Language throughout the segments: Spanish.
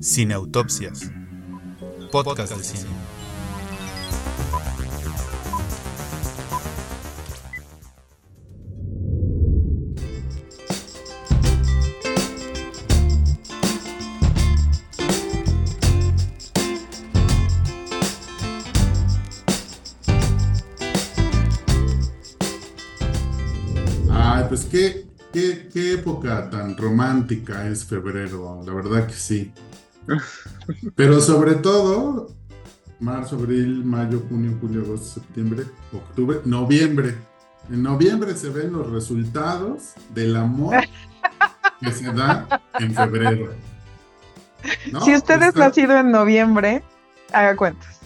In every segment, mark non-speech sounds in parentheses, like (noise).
Cineautopsias. Podcast de cine. Romántica es febrero, la verdad que sí. Pero sobre todo, marzo, abril, mayo, junio, julio, agosto, septiembre, octubre, noviembre. En noviembre se ven los resultados del amor que se da en febrero. (laughs) ¿No? si usted es nacido en noviembre, haga cuentas.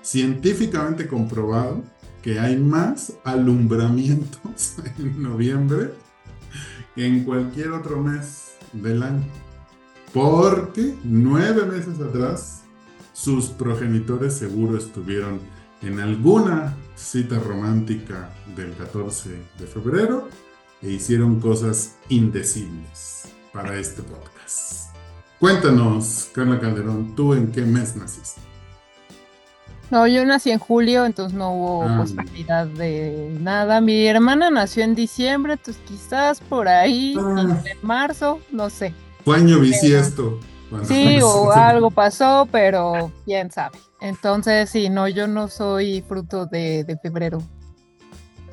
científicamente comprobado que hay más alumbramientos (laughs) en noviembre en cualquier otro mes del año. Porque nueve meses atrás sus progenitores seguro estuvieron en alguna cita romántica del 14 de febrero e hicieron cosas indecibles para este podcast. Cuéntanos, Carla Calderón, ¿tú en qué mes naciste? No, yo nací en julio, entonces no hubo Ah. posibilidad de nada. Mi hermana nació en diciembre, entonces quizás por ahí, Ah. en marzo, no sé. Fue año bisiesto. cuando Sí, (laughs) o algo pasó, pero quién sabe. Entonces, sí, no, yo no soy fruto de, de febrero.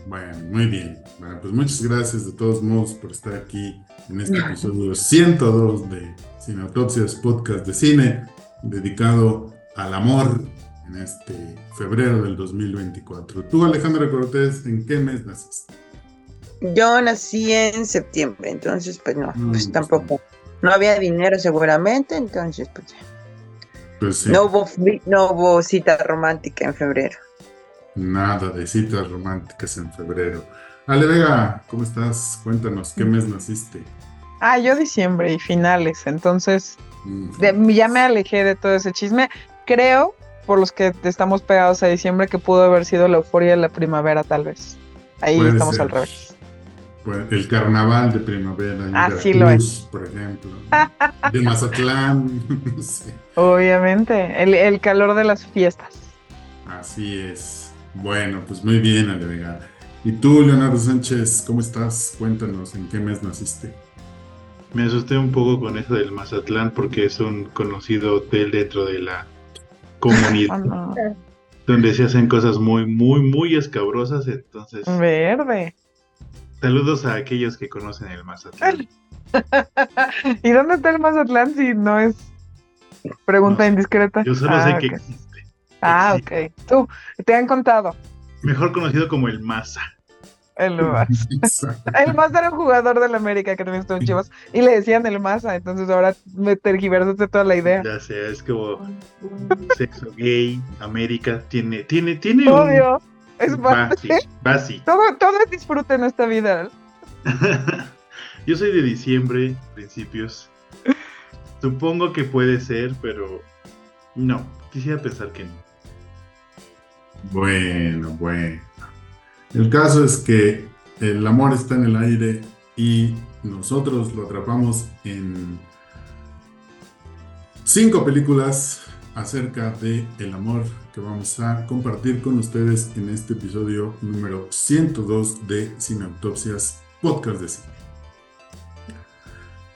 Bueno, muy bien. Bueno, pues muchas gracias de todos modos por estar aquí en este episodio 102 de Cineautopsias Podcast de Cine, dedicado al amor en este febrero del 2024. Tú, Alejandra Cortés, ¿en qué mes naciste? Yo nací en septiembre, entonces pues no, Mm, pues tampoco. No había dinero seguramente, entonces pues ya. Pues sí, No hubo, no hubo cita romántica en febrero. nada de citas románticas en febrero. Ale Vega, ¿cómo estás? Cuéntanos, ¿qué mes naciste? Ah, yo diciembre y finales, entonces Mm, de- ya me alejé de todo ese chisme. Creo, por los que estamos pegados a diciembre, que pudo haber sido la euforia de la primavera, tal vez. Ahí Puede estamos ser. al revés. Pues, el carnaval de primavera en Así lo Veracruz, por ejemplo. (laughs) De Mazatlán, (laughs) no sé. Obviamente, el, el calor de las fiestas. Así es. Bueno, pues muy bien, Ale Vega. ¿Y tú, Leonardo Sánchez, cómo estás? Cuéntanos, ¿en qué mes naciste? Me asusté un poco con eso del Mazatlán porque es un conocido hotel dentro de la Oh, no. donde se hacen cosas muy, muy, muy escabrosas. Entonces, Verde. saludos a aquellos que conocen el Mazatlán. (laughs) ¿Y dónde está el Mazatlán si no es pregunta No indiscreta? Yo solo ah, sé que existe. Ah, existe. ok. Tú, te han contado. Mejor conocido como el Maza. El (laughs) Maza. El Maza era un jugador del América que también estuvo en Chivas y le decían el Maza, entonces ahora me tergiversaste toda la idea. Ya sea, es como sexo gay, América, tiene, tiene, tiene un Obvio, es parte. basi. Todo, todo es disfrute en esta vida. (laughs) Yo soy de diciembre, principios. Supongo que puede ser, pero no, quisiera pensar que no. Bueno, bueno. El caso es que el amor está en el aire y nosotros lo atrapamos en cinco películas acerca de el amor que vamos a compartir con ustedes en este episodio número 102 de Cineautopsias Podcast de Cine.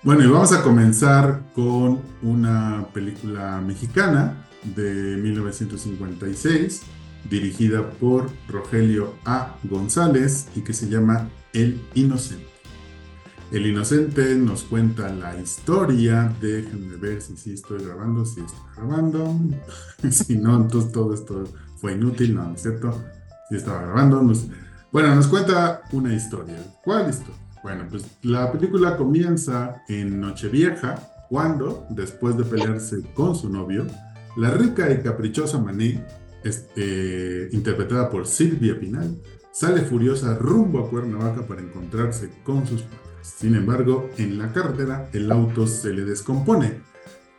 Bueno, y vamos a comenzar con una película mexicana de 1956 dirigida por Rogelio A. González y que se llama El Inocente. El Inocente nos cuenta la historia, déjenme ver si sí estoy grabando, si estoy grabando, (laughs) si no, entonces todo esto fue inútil, no, ¿no es cierto? Si estaba grabando, nos- bueno, nos cuenta una historia. ¿Cuál historia? Bueno, pues la película comienza en Nochevieja, cuando, después de pelearse con su novio, la rica y caprichosa Mané este, interpretada por Silvia Pinal, sale furiosa rumbo a Cuernavaca para encontrarse con sus padres. Sin embargo, en la carretera el auto se le descompone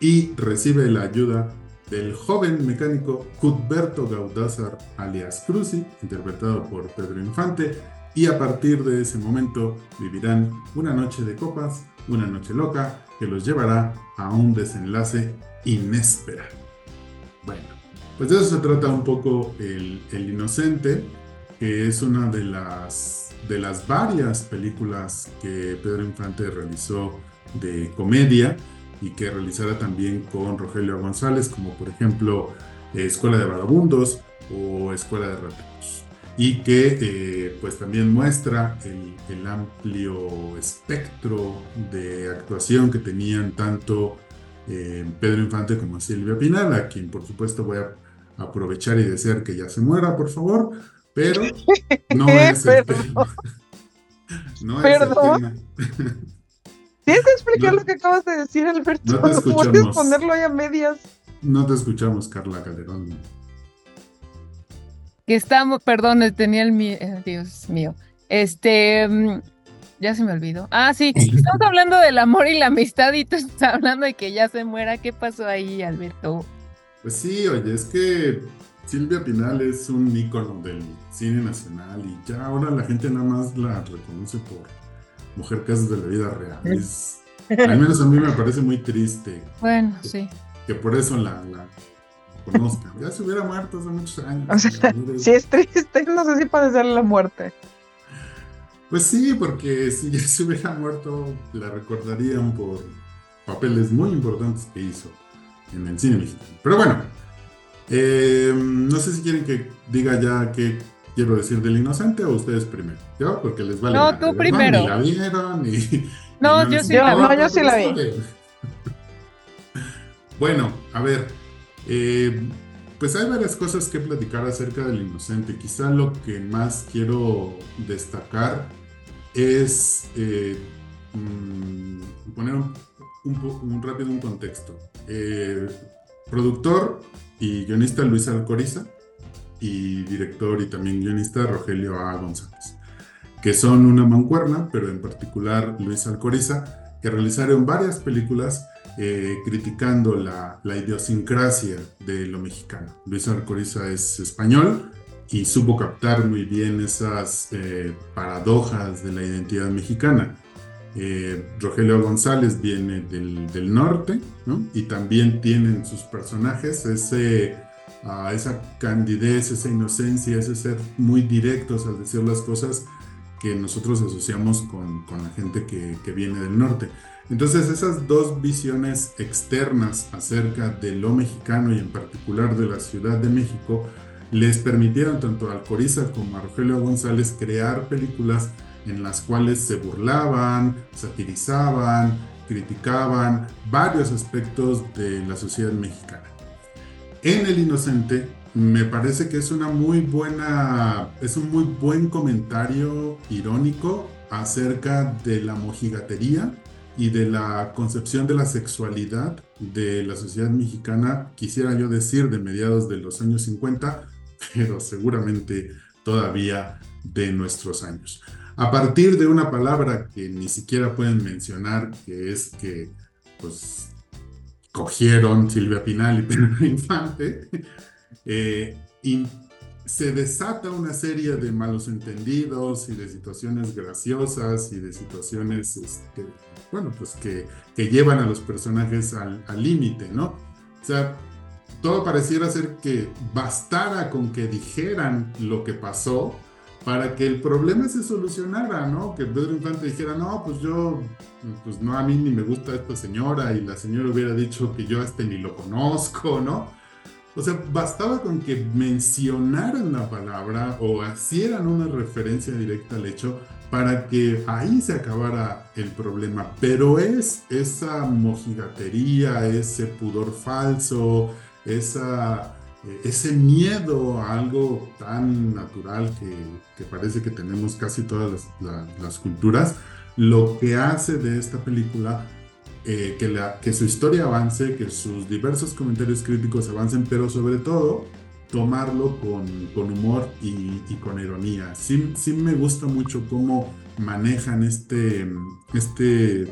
y recibe la ayuda del joven mecánico Cuthberto Gaudázar alias Cruzi, interpretado por Pedro Infante, y a partir de ese momento vivirán una noche de copas, una noche loca que los llevará a un desenlace inesperado. Bueno, pues de eso se trata un poco el, el Inocente, que es una de las, de las varias películas que Pedro Infante realizó de comedia y que realizara también con Rogelio González, como por ejemplo Escuela de Vagabundos o Escuela de Rateros. Y que eh, pues también muestra el, el, amplio espectro de actuación que tenían tanto eh, Pedro Infante como Silvia Pinal, a quien por supuesto voy a aprovechar y desear que ya se muera, por favor, pero (laughs) no es el tema. (laughs) No es el tema. (laughs) ¿Tienes que explicar lo que acabas de decir, Alberto? No te escuchamos. puedes ponerlo ahí a medias. No te escuchamos, Carla Calderón. Que estamos, perdón, tenía el mío, Dios mío. Este, mm, ya se me olvidó. Ah, sí, estamos hablando del amor y la amistad y tú estás hablando de que ya se muera. ¿Qué pasó ahí, Alberto? Pues sí, oye, es que Silvia Pinal es un ícono del cine nacional y ya ahora la gente nada más la reconoce por Mujer Casos de la Vida Real. Es, al menos a mí me parece muy triste. Bueno, que, sí. Que por eso la, la conozcan. Ya se hubiera muerto hace muchos años. O sea, si es triste, no sé si padecerle la muerte. Pues sí, porque si ya se hubiera muerto, la recordarían por papeles muy importantes que hizo en el cine mexicano. Pero bueno, eh, no sé si quieren que diga ya qué quiero decir del inocente o ustedes primero. ¿Yo? Porque les vale. No, tú primero. Ni la vieron, ni. No, ni yo sí la vi. no, yo sí la vi. (laughs) Bueno, a ver. eh, pues hay varias cosas que platicar acerca del inocente. Quizá lo que más quiero destacar es eh, mm, poner un, un un rápido un contexto. Eh, productor y guionista Luis Alcoriza y director y también guionista Rogelio A. González, que son una mancuerna, pero en particular Luis Alcoriza, que realizaron varias películas eh, criticando la, la idiosincrasia de lo mexicano. Luis Alcoriza es español y supo captar muy bien esas eh, paradojas de la identidad mexicana. Eh, Rogelio González viene del, del norte ¿no? y también tienen sus personajes ese, ah, esa candidez, esa inocencia, ese ser muy directos al decir las cosas que nosotros asociamos con, con la gente que, que viene del norte. Entonces esas dos visiones externas acerca de lo mexicano y en particular de la Ciudad de México les permitieron tanto a Alcoriza como a Rogelio González crear películas en las cuales se burlaban, satirizaban, criticaban varios aspectos de la sociedad mexicana. En El Inocente me parece que es una muy buena, es un muy buen comentario irónico acerca de la mojigatería y de la concepción de la sexualidad de la sociedad mexicana, quisiera yo decir de mediados de los años 50, pero seguramente todavía de nuestros años. A partir de una palabra que ni siquiera pueden mencionar, que es que pues cogieron Silvia Pinal y (laughs) Pedro Infante, eh, y se desata una serie de malos entendidos y de situaciones graciosas y de situaciones, este, bueno, pues que, llevan a los personajes al al límite, ¿no? O sea, todo pareciera ser que bastara con que dijeran lo que pasó para que el problema se solucionara, ¿no? Que Pedro Infante dijera, no, pues yo, pues no, a mí ni me gusta esta señora, y la señora hubiera dicho que yo a este ni lo conozco, ¿no? O sea, bastaba con que mencionaran la palabra o hicieran una referencia directa al hecho para que ahí se acabara el problema. Pero es esa mojigatería, ese pudor falso, esa, ese miedo a algo tan natural que, que parece que tenemos casi todas las, la- las culturas, lo que hace de esta película eh, que, la, que su historia avance, que sus diversos comentarios críticos avancen, pero sobre todo tomarlo con, con humor y, y con ironía. Sí, sí me gusta mucho cómo manejan este, este,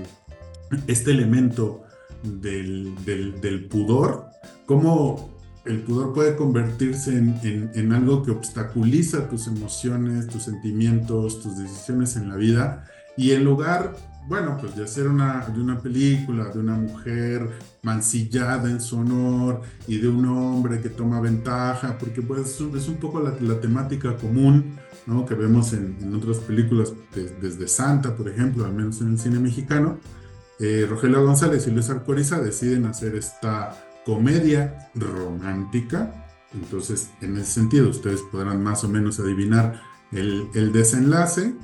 este elemento del, del, del pudor, cómo el pudor puede convertirse en, en- en algo que obstaculiza tus emociones, tus sentimientos, tus decisiones en la vida. Y en lugar, bueno, pues de hacer una, de una película, de una mujer mancillada en su honor y de un hombre que toma ventaja, porque pues es un- poco la, la temática común, ¿no? Que vemos en, en otras películas, de- desde Santa, por ejemplo, al menos en el cine mexicano. Eh, Rogelio González y Luis Alcoriza deciden hacer esta comedia romántica. Entonces, en ese sentido, ustedes podrán más o menos adivinar el, el desenlace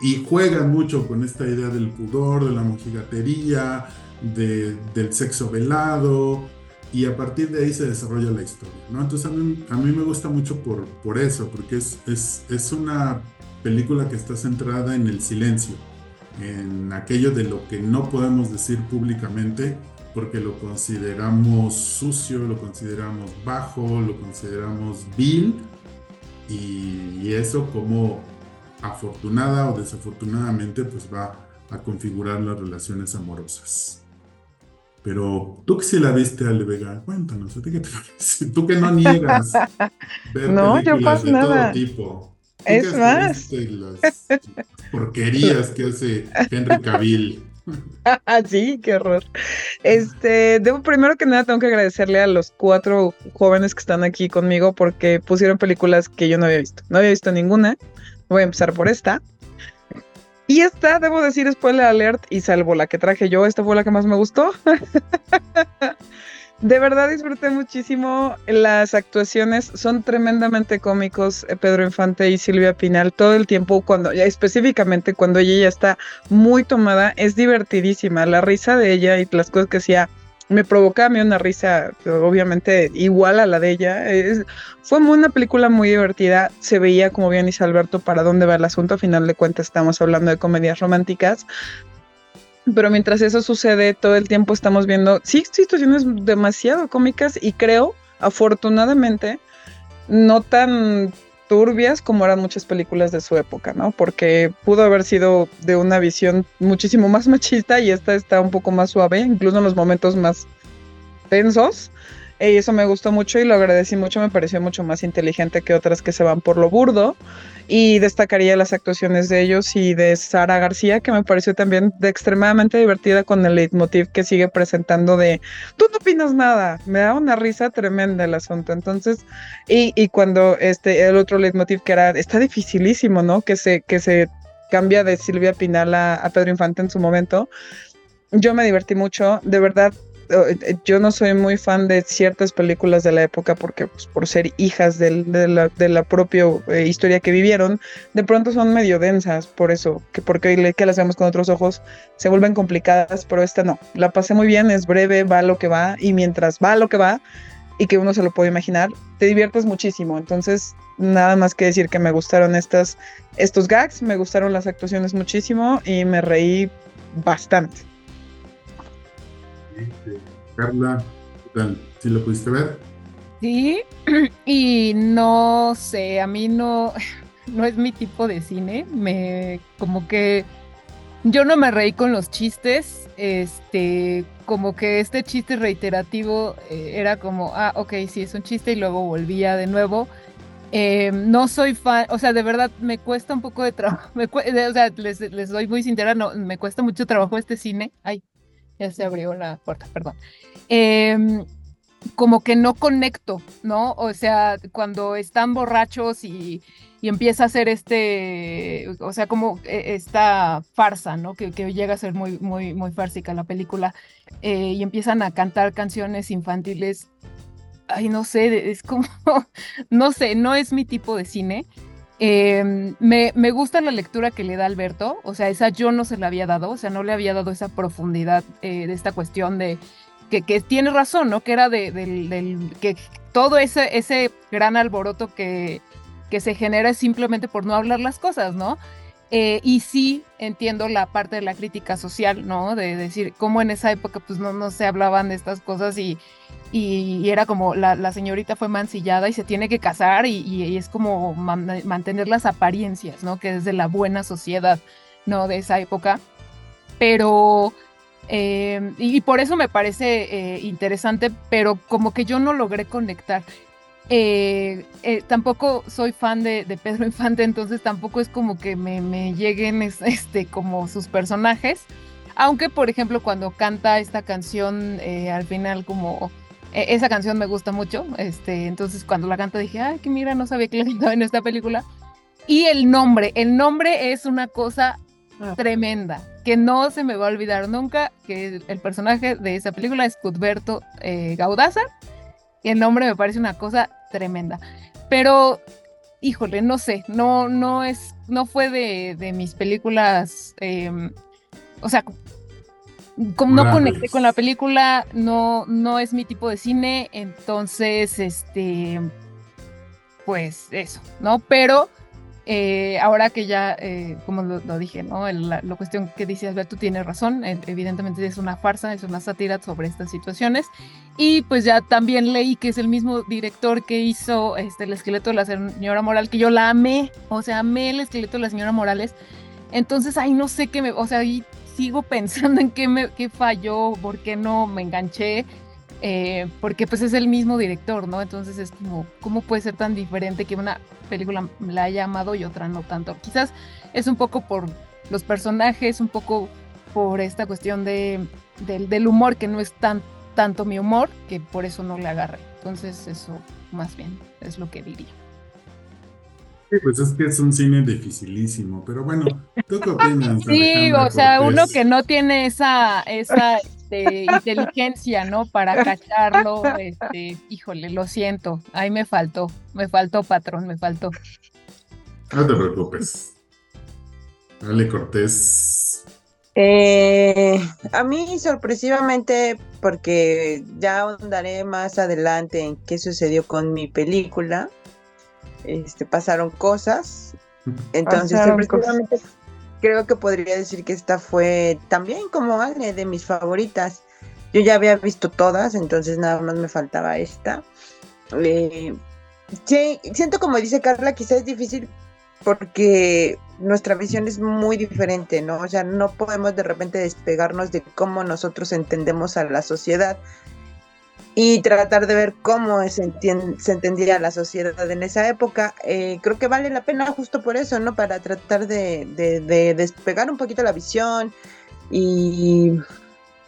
y juegan mucho con esta idea del pudor, de la mojigatería, de- del sexo velado, y a partir de ahí se desarrolla la historia, ¿no? Entonces a mí, a mí me gusta mucho por, por eso, porque es, es, es una película que está centrada en el silencio, en aquello de lo que no podemos decir públicamente porque lo consideramos sucio, lo consideramos bajo, lo consideramos vil, y, y eso como afortunada o desafortunadamente pues va a configurar las relaciones amorosas. Pero tú que sí la viste, Ale Vega, cuéntanos, ¿a ti qué te (laughs) parece? Tú que no niegas ver No, yo todo nada. tipo. Es más. las porquerías que hace Henry Cavill. (laughs) Sí, qué horror. Este, debo, primero que nada tengo que agradecerle a los cuatro jóvenes que están aquí conmigo porque pusieron películas que yo no había visto. No había visto ninguna. Voy a empezar por esta. Y esta, debo decir, spoiler alert, y salvo la que traje yo, esta fue la que más me gustó. (laughs) De verdad disfruté muchísimo. Las actuaciones, son tremendamente cómicos eh, Pedro Infante y Silvia Pinal todo el tiempo cuando específicamente cuando ella ya está muy tomada, es divertidísima, la risa de ella y las cosas que hacía me provocaba a mí una risa obviamente igual a la de ella. Es- fue una película muy divertida, se veía como bien dice Alberto para dónde va el asunto, a final de cuentas estamos hablando de comedias románticas, pero mientras eso sucede, todo el tiempo estamos viendo, sí, situaciones demasiado cómicas y creo, afortunadamente, no tan turbias como eran muchas películas de su época, ¿no? Porque pudo haber sido de una visión muchísimo más machista y esta está un poco más suave, incluso en los momentos más tensos. Y eso me gustó mucho y lo agradecí mucho, me pareció mucho más inteligente que otras que se van por lo burdo. Y destacaría las actuaciones de ellos y de Sara García, que me pareció también extremadamente divertida con el leitmotiv que sigue presentando de tú no opinas nada. Me da una risa tremenda el asunto. Entonces, y, y cuando este el otro leitmotiv que era, está dificilísimo, ¿no? Que se, que se cambia de Silvia Pinal a Pedro Infante en su momento. Yo me divertí mucho, de verdad. Yo no soy muy fan de ciertas películas de la época porque pues, por ser hijas de, la, de propia eh, historia que vivieron, de pronto son medio densas, por eso, que porque hoy le- que las vemos con otros ojos se vuelven complicadas, pero esta no. La pasé muy bien, es breve, va lo que va, y mientras va lo que va, y que uno se lo puede imaginar, te diviertes muchísimo. Entonces, nada más que decir que me gustaron estas, estos gags, me gustaron las actuaciones muchísimo y me reí bastante. Este, Carla, ¿qué tal? ¿Sí lo pudiste ver? Sí, (clears throat) y no sé, a mí no, (laughs) no es mi tipo de cine, me como que yo no me reí con los chistes, este, como que este chiste reiterativo eh, era como, ah, ok, sí, es un chiste y luego volvía de nuevo. Eh, no soy fan, o sea, de verdad me cuesta un poco de trabajo, (laughs) o sea, les, les doy muy sincera, no, me cuesta mucho trabajo este cine. Ay, ya se abrió la puerta, perdón. Em, como que no conecto, ¿no? O sea, cuando están borrachos y, y empieza a hacer este, o sea, como eh, esta farsa, ¿no? Que, que llega a ser muy, muy, muy fársica la película, eh, y empiezan a cantar canciones infantiles. Ay, no sé, es como, (laughs) no sé, no es mi tipo de cine. Eh, me, me gusta la lectura que le da Alberto, o sea, esa yo no se la había dado, o sea, no le había dado esa profundidad eh, de esta cuestión de que, que tiene razón, ¿no? Que era de, que todo ese, ese gran alboroto que, que se genera es simplemente por no hablar las cosas, ¿no? Eh, y sí entiendo la parte de la crítica social, ¿no? De decir cómo en esa época pues no, no se hablaban de estas cosas y, y, era como la, señorita fue mancillada y se tiene que casar y, y- es como man- mantener las apariencias, ¿no? Que es de la buena sociedad, ¿no? De esa época. Pero Eh, y, y por eso me parece eh, interesante, pero como que yo no logré conectar. Eh, eh, tampoco soy fan de, de Pedro (laughs) Infante, entonces tampoco es como que me, me lleguen es- este, como sus personajes. Aunque, por ejemplo, cuando canta esta canción, eh, al final como... eh, esa canción me gusta mucho, este, entonces cuando la canta dije, ay, que mira, no sabía que la cantaba en esta película. Y el nombre, el nombre es una cosa Ah. tremenda, que no se me va a olvidar nunca, que el, el personaje de esa película es Cuthberto Gaudaza, y el nombre me parece una cosa tremenda. Pero, híjole, no sé, no, no es, no fue de, de mis películas, em, o sea, como no conecté con la película, no, no es mi tipo de cine, entonces, este, pues eso, ¿no? Pero eh, ahora que ya, eh, como lo, lo dije, ¿no? El- la, la cuestión que dice Alberto tiene razón, eh, evidentemente es una farsa, es una sátira sobre estas situaciones. Y pues ya también leí que es el mismo director que hizo este, el esqueleto de la señora Moral, que yo la amé, o sea, amé el esqueleto de la señora Morales. Entonces, ahí no sé qué me, o sea, ahí sigo (laughs) pensando en qué, me, qué falló, por qué no me enganché, eh, porque pues es el mismo director, ¿no? Entonces es como, ¿cómo puede ser tan diferente que una película la haya amado y otra no tanto? Quizás es un poco por los personajes, un poco por esta cuestión de, del, del humor, que no es tan tanto mi humor, que por eso no le agarré. Entonces eso más bien es lo que diría. Sí, pues es que es un cine dificilísimo, pero bueno, ¿tú qué opinas? (laughs) Sí, Alejandra o sea, Cortés? uno que no tiene esa, esa este, inteligencia, ¿no? Para cacharlo, este, híjole, lo siento, ahí me faltó, me faltó, patrón, me faltó. No te preocupes. Ale Cortés. Eh, a mí sorpresivamente, porque ya ahondaré más adelante en qué sucedió con mi película, este, pasaron cosas. Entonces, Pasaron sorpresivamente, creo que podría decir que esta fue también como Ale de mis favoritas. Yo ya había visto todas, entonces nada más me faltaba esta. Eh, sí, siento como dice Carla, quizás es difícil porque nuestra visión es muy diferente, ¿no? O sea, no podemos de repente despegarnos de cómo nosotros entendemos a la sociedad y tratar de ver cómo se, entendía la sociedad en esa época. Eh, creo que vale la pena justo por eso, ¿no? Para tratar de, de- de despegar un poquito la visión y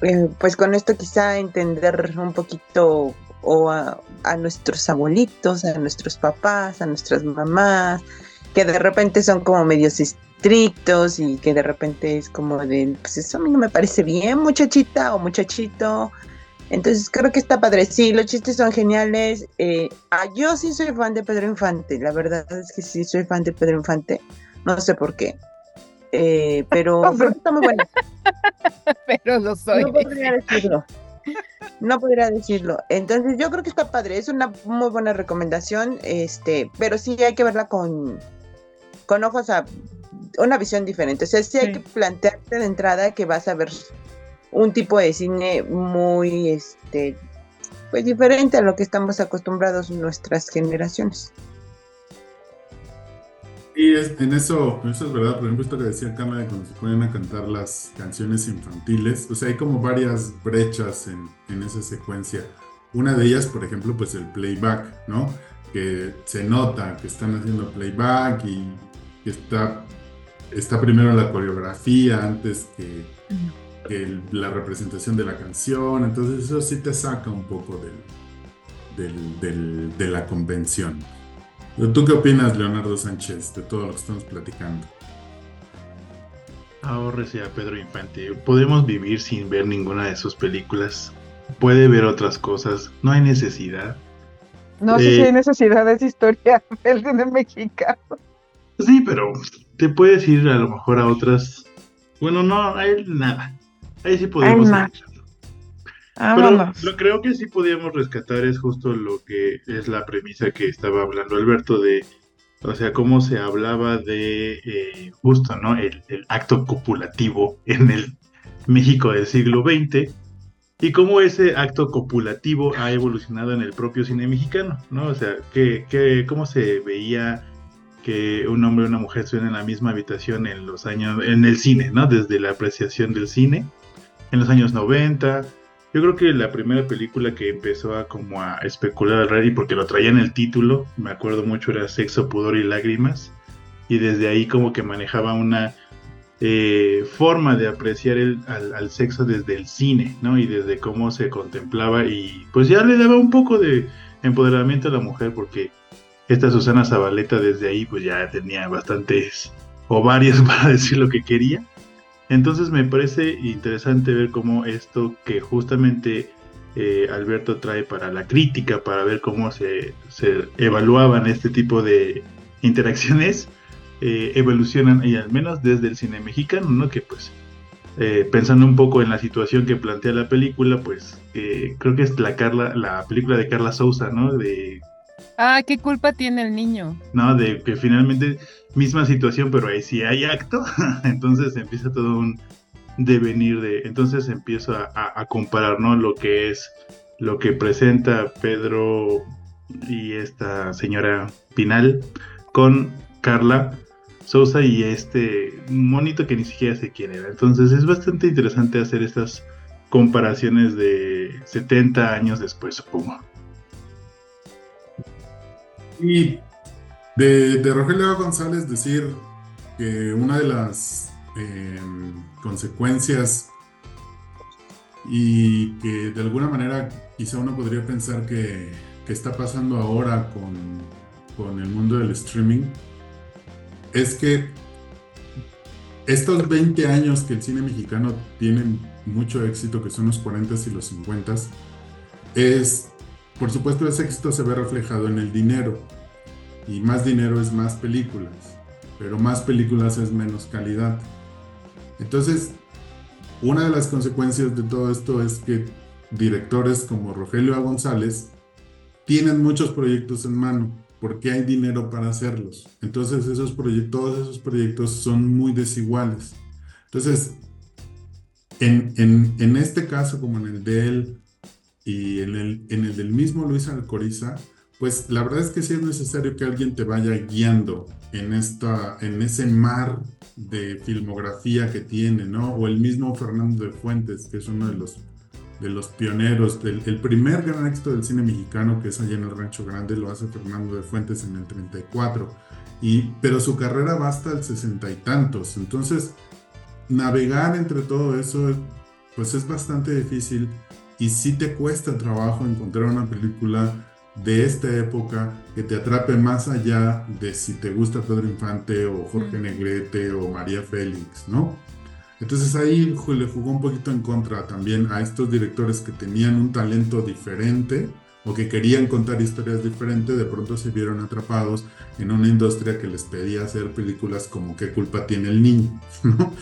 eh, pues con esto quizá entender un poquito o a, a nuestros abuelitos, a nuestros papás, a nuestras mamás, que de repente son como medios estrictos y que de repente es como de, pues eso a mí no me parece bien, muchachita o muchachito. Entonces creo que está padre. Sí, los chistes son geniales. Eh, ah, yo sí soy fan de Pedro Infante. La verdad es que sí soy fan de Pedro Infante. No sé por qué. Eh, pero (laughs) creo que está muy buena. (laughs) Pero lo soy. No podría decirlo. No podría decirlo. Entonces yo creo que está padre. Es una muy buena recomendación. Este, pero sí hay que verla con, con ojos a una visión diferente. O sea, sí hay Sí. que plantearte de entrada que vas a ver un tipo de cine muy este pues diferente a lo que estamos acostumbrados en nuestras generaciones. Y es- en eso, eso es verdad, por ejemplo, esto que decía Carla de cuando se ponen a cantar las canciones infantiles, o sea, hay como varias brechas en, en esa secuencia. Una de ellas, por ejemplo, pues el playback, ¿no? Que se nota que están haciendo playback y que está, está primero la coreografía antes que el- la representación de la canción, entonces eso sí te saca un poco del, del- del- de la convención. Pero ¿Tú qué opinas, Leonardo Sánchez, de todo lo que estamos platicando? Ahórrese a Pedro Infante. Podemos vivir sin ver ninguna de sus películas. Puede ver otras cosas. No hay necesidad. No sé Eh, si hay necesidades de historia (laughs) del cine mexicano. Sí, pero te puedes ir a lo mejor a otras. Bueno, no, hay nada. Ahí sí podemos. nada. Pero Vámonos. lo creo que sí podíamos rescatar es justo lo que es la premisa que estaba hablando Alberto de, o sea, cómo se hablaba de eh, justo, ¿no? El, el acto copulativo en el México del siglo XX y cómo ese acto copulativo ha evolucionado en el propio cine mexicano, ¿no? O sea, que, que cómo se veía que un hombre y una mujer estuvieran en la misma habitación en los años, en el cine, ¿no? Desde la apreciación del cine en los años 90. Yo creo que la primera película que empezó a como a especular al rey, porque lo traía en el título, me acuerdo mucho, era Sexo, Pudor y Lágrimas. Y desde ahí como que manejaba una eh, forma de apreciar el, al, al, sexo desde el cine, ¿no? Y desde cómo se contemplaba y pues ya le daba un poco de empoderamiento a la mujer porque esta Susana Zabaleta desde ahí pues ya tenía bastantes ovarios (laughs) para decir lo que quería. Entonces me parece interesante ver cómo esto que justamente eh, Alberto trae para la crítica, para ver cómo se, evaluaban este tipo de interacciones, eh, evolucionan, y al menos desde el cine mexicano, ¿no? Que pues, eh, pensando un poco en la situación que plantea la película, pues eh, creo que es la, Carla, la película de Carla Souza, ¿no? De... Ah, ¿qué culpa tiene el niño? No, de que finalmente, misma situación, pero ahí sí hay acto, (laughs) entonces empieza todo un devenir de, entonces empiezo a, a, comparar, ¿no? Lo que es, lo que presenta Pedro y esta señora Pinal con Carla Sousa y este monito que ni siquiera sé quién era. Entonces es bastante interesante hacer estas comparaciones de 70 años después, supongo. Y de, de Rogelio González decir que una de las eh, consecuencias y que de alguna manera quizá uno podría pensar que, que está pasando ahora con, con el mundo del streaming es que estos 20 años que el cine mexicano tiene mucho éxito, que son los 40 y los 50, es, por supuesto, ese éxito se ve reflejado en el dinero. Y más dinero es más películas, pero más películas es menos calidad. Entonces, una de las consecuencias de todo esto es que directores como Rogelio A. González tienen muchos proyectos en mano porque hay dinero para hacerlos. Entonces esos proyectos, todos esos proyectos son muy desiguales. Entonces, en, en, en, este caso, como en el de él y en el, en el del mismo Luis Alcoriza, pues la verdad es que sí es necesario que alguien te vaya guiando en, esta, en ese mar de filmografía que tiene, ¿no? O el mismo Fernando de Fuentes, que es uno de los de los pioneros, del el primer gran éxito del cine mexicano, que es allá en el Rancho Grande, lo hace Fernando de Fuentes en el 34, y, pero su carrera va hasta el sesenta y tantos, entonces navegar entre todo eso, pues es bastante difícil y sí te cuesta trabajo encontrar una película de esta época que te atrape más allá de si te gusta Pedro Infante o Jorge Negrete o María Félix, ¿no? Entonces ahí le jugó un poquito en contra también a estos directores que tenían un talento diferente o que querían contar historias diferentes, de pronto se vieron atrapados en una industria que les pedía hacer películas como ¿Qué culpa tiene el niño? (laughs) ¿no?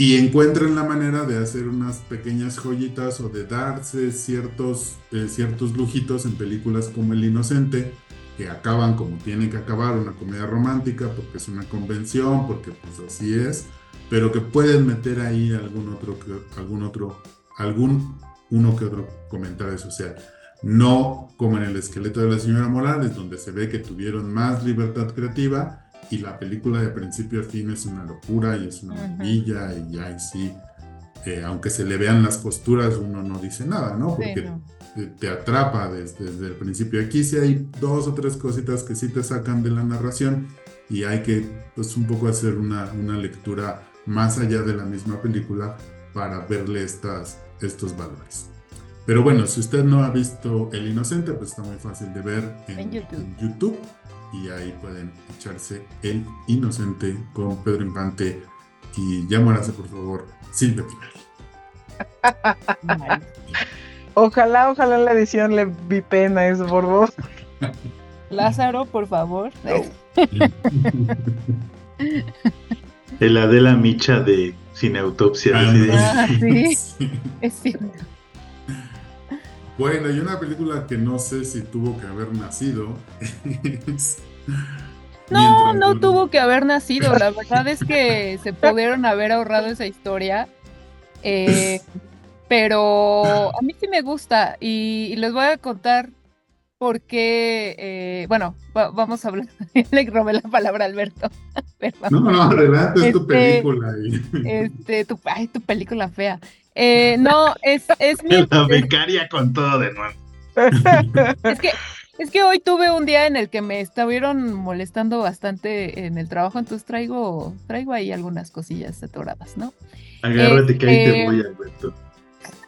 Y encuentran la manera de hacer unas pequeñas joyitas o de darse ciertos, eh, ciertos lujitos en películas como El Inocente, que acaban como tiene que acabar, una comedia romántica, porque es una convención, porque pues así es pero que pueden meter ahí algún otro, algún otro, algún uno que otro comentario social. No como en el esqueleto de la señora Morales, donde se ve que tuvieron más libertad creativa y la película de principio a fin es una locura y es una maravilla y ahí sí, eh, aunque se le vean las posturas, uno no dice nada, ¿no? Porque sí, no. Te, te, atrapa desde, desde, el principio. Aquí sí hay dos o tres cositas que sí te sacan de la narración y hay que pues un poco hacer una, una lectura más allá de la misma película para verle estas, estos valores. Pero bueno, si usted no ha visto El Inocente, pues está muy fácil de ver en, en, YouTube. en YouTube. Y ahí pueden echarse El Inocente con Pedro Infante y llámase por favor Silvia Pinal. (laughs) ojalá, ojalá la edición le vi pena eso, por favor. Lázaro, por favor. (laughs) El Adela Micha de Cineautopsia. Ah, sí. (laughs) es cierto. Bueno, y una película que no sé si tuvo que haber nacido. no, no tuvo que haber nacido. La (laughs) verdad es que se pudieron haber ahorrado esa historia. Eh, pero a mí sí me gusta y, y, les voy a contar porque, eh, bueno, va- vamos a hablar. (laughs) Le robé la palabra a Alberto. (laughs) Perdón. No, no, adelante, es tu Este, película. Este, tu, ay, tu película fea. Eh, no, es, es (laughs) mi. La becaria con todo de nuevo. Es que, es que hoy tuve un día en el que me estuvieron molestando bastante en el trabajo, entonces traigo, traigo ahí algunas cosillas atoradas, ¿no? Agárrate que ahí te Este- voy, Alberto. (laughs)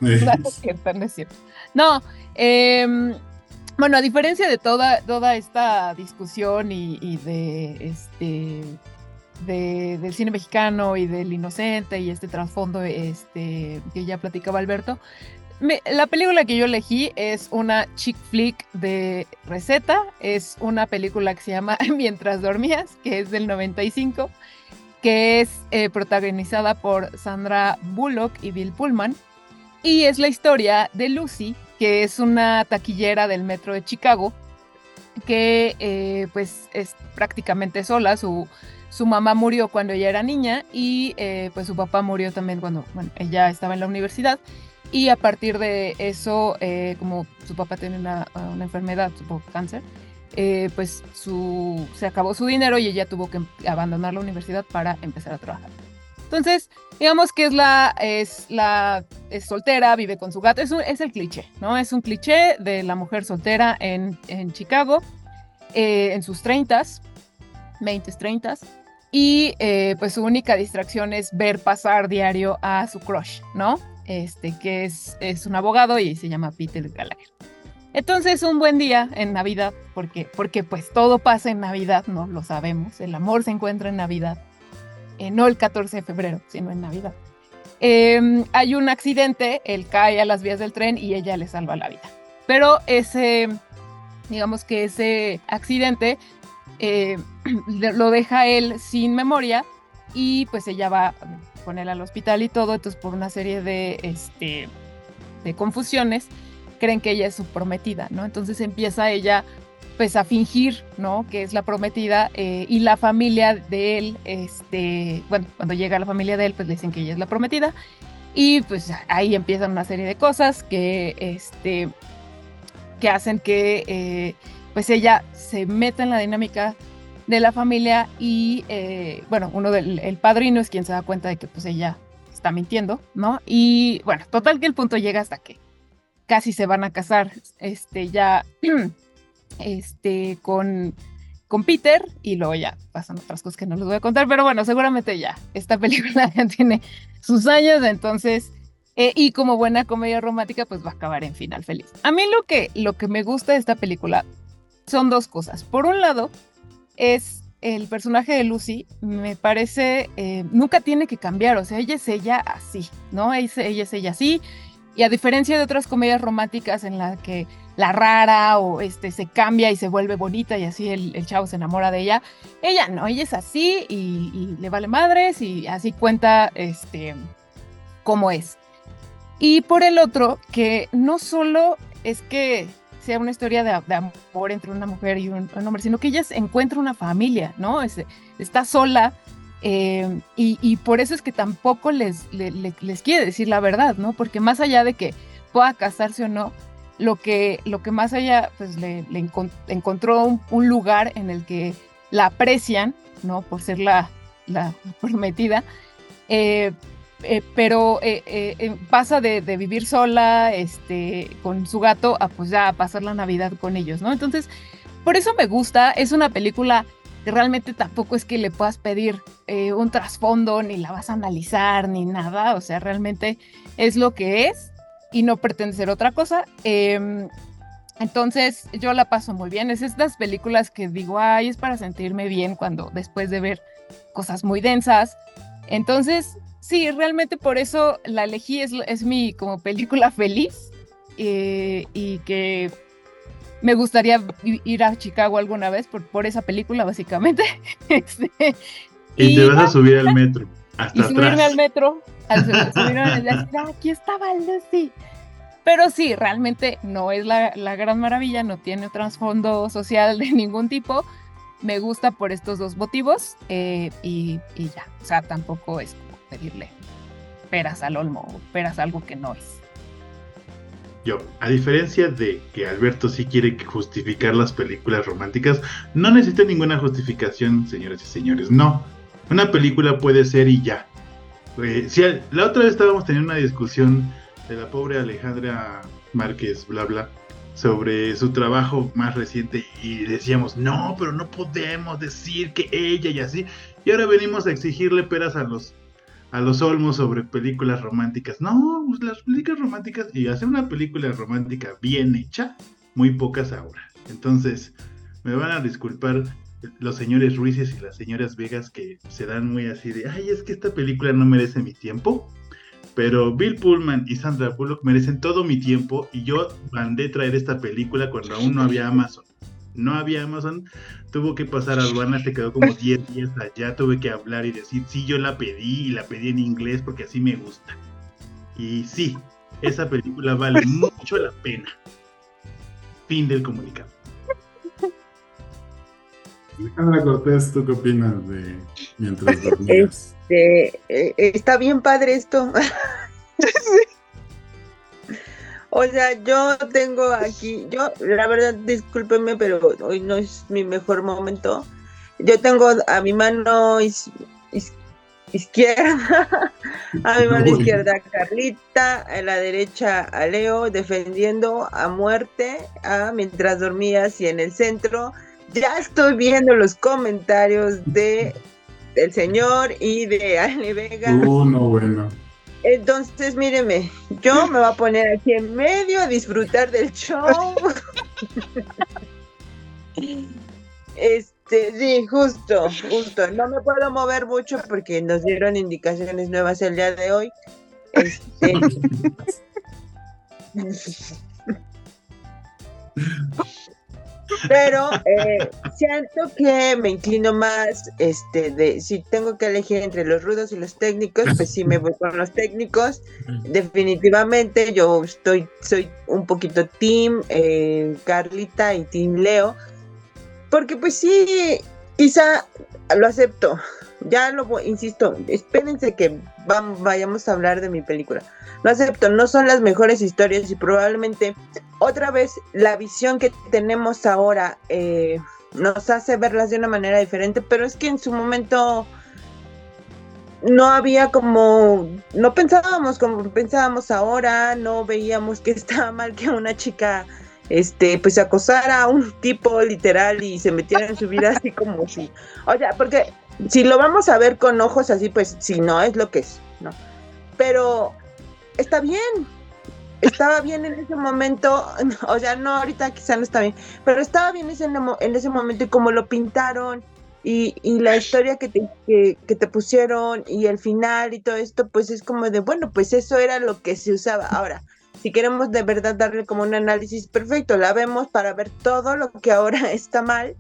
No es cierto, no es cierto. No, em, bueno, a diferencia de toda, toda esta discusión y, y de este de- del cine mexicano y del inocente y este trasfondo este, que ya platicaba Alberto, me- la película que yo elegí es una chick flick de receta, es una película que se llama (laughs) Mientras dormías, que es del 95, que es eh, protagonizada por Sandra Bullock y Bill Pullman. Y es la historia de Lucy, que es una taquillera del metro de Chicago, que eh, pues es prácticamente sola. Su, su mamá murió cuando ella era niña y eh, pues su papá murió también cuando ella estaba en la universidad. Y a partir de eso, eh, como su papá tiene una, una enfermedad, supongo cáncer, eh, pues su, se acabó su dinero y ella tuvo que abandonar la universidad para empezar a trabajar. Entonces, digamos que es la, es la, es soltera, vive con su gato, es, un- es el cliché, ¿no? Es un cliché de la mujer soltera en, en Chicago, eh, en sus 30s, 20s, 30s, y eh, pues su única distracción es ver pasar diario a su crush, ¿no? Este, que es, es un abogado y se llama Peter Gallagher. Entonces, un buen día en Navidad, porque, porque pues todo pasa en Navidad, ¿no? Lo sabemos, el amor se encuentra en Navidad eh, no el 14 de febrero, sino en Navidad. Eh, hay un accidente, él cae a las vías del tren y ella le salva la vida. Pero ese, digamos que ese accidente eh, (clears throat) lo deja él sin memoria y pues ella va con él al hospital y todo, entonces por una serie de, este, de confusiones creen que ella es su prometida, ¿no? Entonces empieza ella pues a fingir, ¿no? Que es la prometida eh, y la familia de él, este, bueno, cuando llega la familia de él, pues le dicen que ella es la prometida y pues ahí empiezan una serie de cosas que, este, que hacen que, eh, pues ella se meta en la dinámica de la familia y, eh, bueno, uno del el padrino es quien se da cuenta de que pues ella está mintiendo, ¿no? Y bueno, total que el punto llega hasta que casi se van a casar, este, ya (clears throat) este, con, con Peter y luego ya pasan otras cosas que no les voy a contar, pero bueno, seguramente ya esta (laughs) película ya tiene sus años, entonces, eh, y como buena comedia romántica, pues va a acabar en final feliz. A mí lo que, lo que me gusta de esta película son dos cosas. Por un lado, es el personaje de Lucy, me parece, eh, nunca tiene que cambiar, o sea, ella es ella así, ¿no? Ella es, ella es ella así, y a diferencia de otras comedias románticas en las que la rara o este se cambia y se vuelve bonita y así el, chavo se enamora de ella. Ella no, ella es así y, y le vale madres y así cuenta este cómo es. Y por el otro, que no solo es que sea una historia de, amor entre una mujer y un, hombre, sino que ella encuentra una familia, ¿no? Es, está sola eh, y, por eso es que tampoco les, les, quiere decir la verdad, ¿no? Porque más allá de que pueda casarse o no, lo que, lo que más allá pues le, le encont encontró un, un, lugar en el que la aprecian, ¿no? Por ser la, la (laughs) prometida, eh, eh, pero eh, pasa de, vivir sola este, con su gato a pues ya a pasar la Navidad con ellos, ¿no? Entonces, por eso me gusta, es una película que realmente tampoco es que le puedas pedir eh, un trasfondo, ni la vas a analizar, ni nada, o sea, realmente es lo que es y no pretende ser otra cosa. Eh, entonces yo la paso muy bien. Es estas películas que digo, ay, es para sentirme bien cuando después de ver cosas muy densas. Entonces, sí, realmente por eso la elegí, es, es mi como película (laughs) feliz eh, y que me gustaría ir a Chicago alguna vez por, por esa película, básicamente. (laughs) este, y, y, te vas a subir al (laughs) metro. Hasta y subirme atrás. al metro, al subirme al ah, aquí estaba Lucy. Pero sí, realmente no es la, la gran maravilla, no tiene trasfondo social de ningún tipo. Me gusta por estos dos motivos eh, y, y, ya. O sea, tampoco es pedirle peras al olmo o peras algo que no es. yo, a diferencia de que Alberto sí quiere justificar las películas románticas, no necesita ninguna justificación, señoras y señores. No, una película puede ser y ya. Eh, la otra vez estábamos teniendo una discusión de la pobre Alejandra Márquez, bla, bla, sobre su trabajo más reciente y decíamos, no, pero no podemos decir que ella y así. Y ahora venimos a exigirle peras a los a los olmos sobre películas románticas. No, pues las películas románticas y hacer una película romántica bien hecha, muy pocas ahora. Entonces, me van a disculpar los señores Ruices y las señoras Vegas que se dan muy así de, ay, es que esta película no merece mi tiempo. Pero Bill Pullman y Sandra Bullock merecen todo mi tiempo y yo mandé traer esta película cuando aún no había Amazon. No había Amazon, tuvo que pasar a aduana, se quedó como 10 días allá, tuve que hablar y decir, sí, yo la pedí y la pedí en inglés porque así me gusta. Y sí, esa película vale (laughs) mucho la pena. Fin del comunicado. Alejandra Cortés, ¿tú qué opinas de Mientras (laughs) dormías? Este, eh, está bien padre esto. (laughs) O sea, yo tengo aquí, yo, la verdad, discúlpenme, pero hoy no es mi mejor momento. Yo tengo a mi mano izquierda, (laughs) a mi mano izquierda a Carlita, a la derecha a Leo, defendiendo a muerte, a mientras dormías y en el centro. Ya estoy viendo los comentarios de el señor y de Ale Vega. Uno bueno. Entonces, míreme, yo me voy a poner aquí en medio a disfrutar del show. (laughs) este, sí, justo, justo. No me puedo mover mucho porque nos dieron indicaciones nuevas el día de hoy. Este. (laughs) (laughs) Pero eh, siento que me inclino más, este, de si tengo que elegir entre los rudos y los técnicos, pues sí me voy con los técnicos. Definitivamente yo estoy, soy un poquito team eh, Carlita y team Leo, porque pues sí, quizá lo acepto. Ya lo insisto, espérense que vayamos a hablar de mi película. Lo acepto, no son las mejores historias y probablemente otra vez la visión que tenemos ahora eh, nos hace verlas de una manera diferente, pero es que en su momento no había como, no pensábamos como pensábamos ahora, no veíamos que (laughs) estaba mal que una chica este, pues acosara a un tipo literal y se metiera en su vida así como si, o sea, porque si lo vamos a ver con ojos así, pues si no es lo que es, ¿no? Pero está bien, estaba bien en ese momento, (laughs) o sea, no, ahorita quizá no está bien, pero estaba bien en ese momento y como lo pintaron y, y la historia que te, que, te pusieron y el final y todo esto, pues es como de, bueno, pues eso era lo que se usaba. Ahora, si queremos de verdad darle como un análisis perfecto, la vemos para ver todo lo que ahora (laughs) está mal,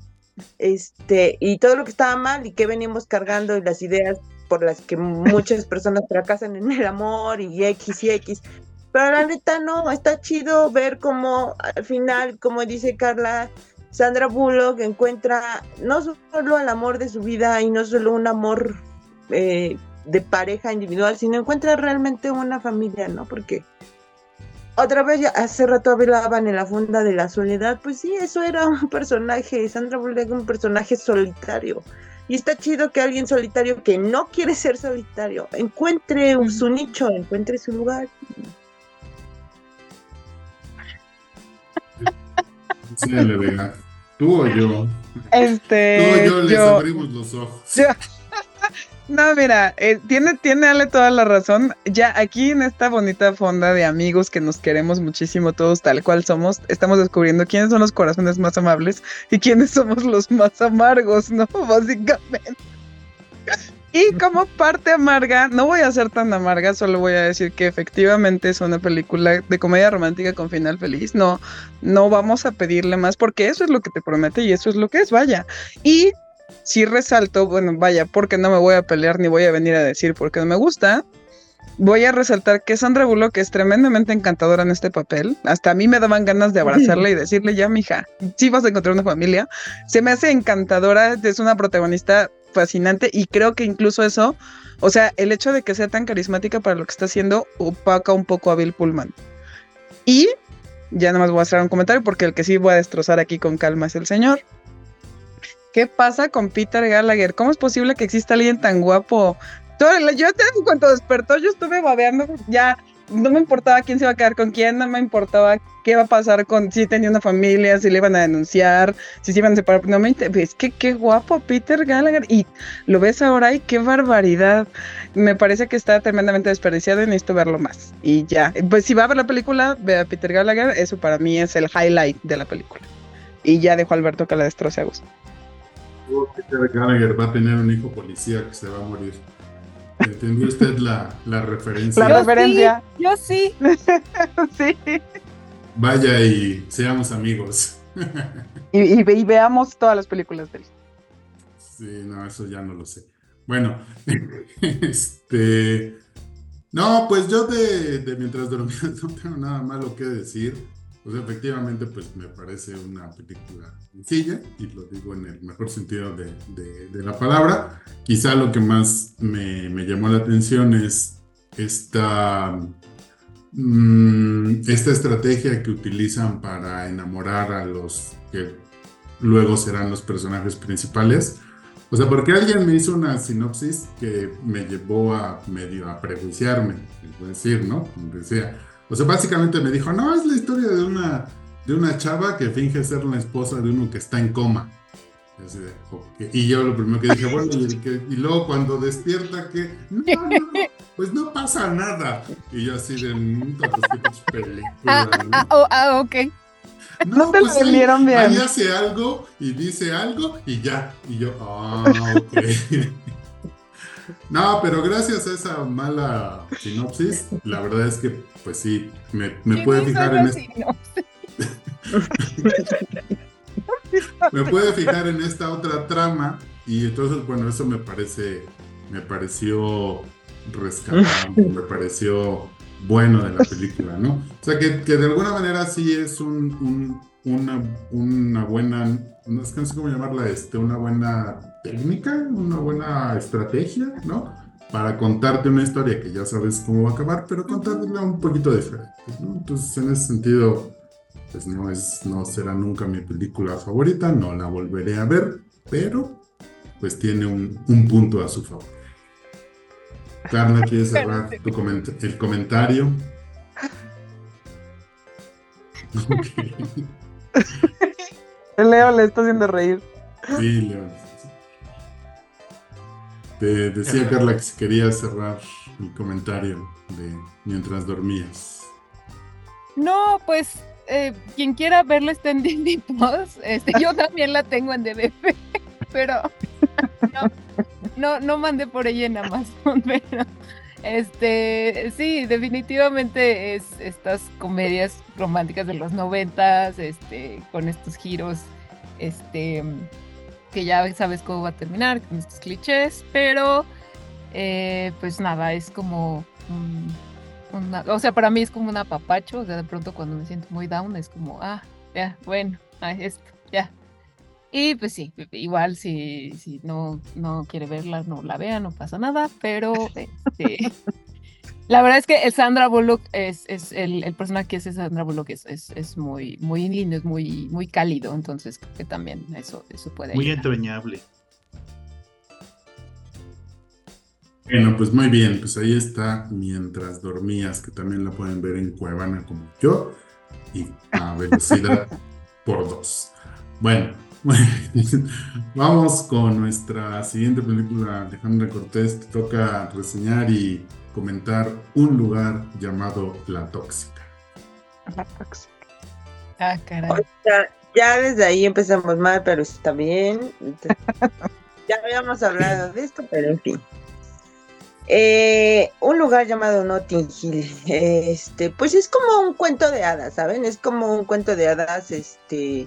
este, y todo lo que estaba mal y que venimos cargando y las ideas por las que muchas personas fracasan en el amor y X y X. Pero la neta no, está chido ver cómo al final, como dice Carla, Sandra Bullock encuentra no solo el amor de su vida y no solo un amor eh, de pareja individual, sino encuentra realmente una familia, ¿no? Porque otra vez ya hace rato hablaban en la funda de la soledad, pues sí, eso era un personaje, Sandra Bullock un personaje solitario y está chido que alguien solitario que no quiere ser solitario encuentre su nicho, encuentre su lugar. (laughs) Sí, le Tú o yo. Este. Tú o yo les abrimos los ojos. No, mira, eh, tiene, tiene Ale toda la razón. Ya aquí en esta bonita fonda de amigos que nos queremos muchísimo todos tal cual somos, estamos descubriendo quiénes son los corazones más amables y quiénes somos los más amargos, ¿no? (laughs) Básicamente. Y como parte amarga, no voy a ser tan amarga, solo voy a decir que efectivamente es una película de comedia romántica con final feliz. No, no vamos a pedirle más porque eso es lo que te promete y eso es lo que es, vaya. Y si resalto, bueno, vaya, porque no me voy a pelear ni voy a venir a decir porque no me gusta. Voy a resaltar que Sandra Bullock es tremendamente encantadora en este papel. Hasta a mí me daban ganas de abrazarla y (laughs) decirle, ya, mija, sí vas a encontrar una familia. Se me hace encantadora, es una protagonista fascinante y creo que incluso eso, o sea, el hecho de que sea tan carismática para lo que está haciendo opaca un poco a Bill Pullman. Y Ya nomás voy a hacer un comentario porque el que sí voy a destrozar aquí con calma es el señor. ¿Qué pasa con Peter Gallagher? ¿Cómo es posible que exista alguien tan guapo? Yo en cuanto despertó, yo estuve babeando, ya no me importaba quién se iba a quedar con quién, no me importaba qué iba a pasar con si tenía una familia, si le iban a denunciar, si se iban a separar. No me inter- es que qué guapo Peter Gallagher. Y lo ves ahora y qué barbaridad. Me parece que está tremendamente desperdiciado y necesito verlo más. Y ya, pues si va a ver la película, ve a Peter Gallagher, eso para mí es el highlight de la película. Y ya dejo a Alberto que la destroce a gusto. Peter Gallagher va a tener un hijo policía que se va a morir. ¿Entendió usted la, la referencia? La Yo referencia. sí, yo sí. (laughs) sí. Vaya y seamos amigos. Y, y ve- y veamos todas las películas de él. Sí, no, eso ya no lo sé. Bueno, (laughs) este. No, pues yo de, de mientras dormía (laughs) no tengo nada malo que decir. Pues efectivamente, pues me parece una película sencilla, y lo digo en el mejor sentido de, de- de la palabra. Quizá lo que más me, me llamó la atención es esta, mm, esta estrategia que utilizan para enamorar a los que luego serán los personajes principales. O sea, porque alguien me hizo una sinopsis que me llevó a medio a prejuiciarme, es decir, ¿no? Como decía. O sea, básicamente me dijo, no, es la historia de una, de una chava que finge ser la esposa de uno que está en coma. Y así de, "Ok". Y yo lo primero que dije, bueno, y, el que- y luego cuando despierta, que no, no, no, pues no pasa nada. Y yo así de, "Mm, pues, película, Ah, ¿no?". ah, oh, ah, ok. No te lo pues ahí- vendieron bien. Ahí hace algo y dice algo y ya. Y yo, ah, ok. (laughs) no, pero gracias a esa mala sinopsis, la verdad es que, pues sí, me, me puede fijar en así, es- ¿no? (laughs) me puede fijar en esta otra trama y entonces, bueno, eso me parece, me pareció rescatable, me pareció bueno de la película, ¿no? O sea, que, que de alguna manera sí es un, un- una, una buena, no sé no sé cómo llamarla, este, una buena técnica, una buena estrategia, ¿no? Para contarte una historia que ya sabes cómo va a acabar, pero contártela un poquito diferente, ¿no? Entonces, en ese sentido, pues no es, no será nunca mi película favorita, no la volveré a ver, pero pues tiene un, un punto a su favor. Carla, ¿quieres (laughs) cerrar tu coment- el comentario? (laughs) Ok. (laughs) Leo le está haciendo reír. Sí, León. Te decía Carla que si quería cerrar el comentario de mientras dormías. No, pues eh, quien quiera verla está en Disney Plus. Este, yo también la tengo en DVD, (laughs) pero (laughs) no, no, no mandé por ella en Amazon, pero este sí, definitivamente es estas comedias románticas de los noventas, este, con estos giros, este, que ya sabes cómo va a terminar, con estos clichés, pero eh, pues nada, es como un- una- o sea, para mí es como un apapacho, o sea, de pronto cuando me siento muy down es como, ah, ya, bueno, ah, esto. Y pues sí, igual si, si no, no quiere verla, no la vea, no pasa nada, pero (laughs) este, la verdad es que el Sandra Bullock es, es el, el personaje que es Sandra Bullock es, es, es muy, muy lindo, es muy, muy cálido, entonces creo que también eso, eso puede Muy ayudar. entrañable. Bueno, pues muy bien, pues ahí está Mientras dormías, que también la pueden ver en Cuevana como yo, y a (laughs) velocidad por dos. Bueno, (laughs) vamos con nuestra siguiente película, Alejandra Cortés, te toca reseñar y comentar un lugar llamado La Tóxica. Ah, caray. Ya, ya desde ahí empezamos mal, pero está bien. Entonces, (laughs) ya habíamos hablado de esto, pero en fin. Eh, un lugar llamado Notting Hill. Este, pues es como un cuento de hadas, ¿saben? Es como un cuento de hadas, este,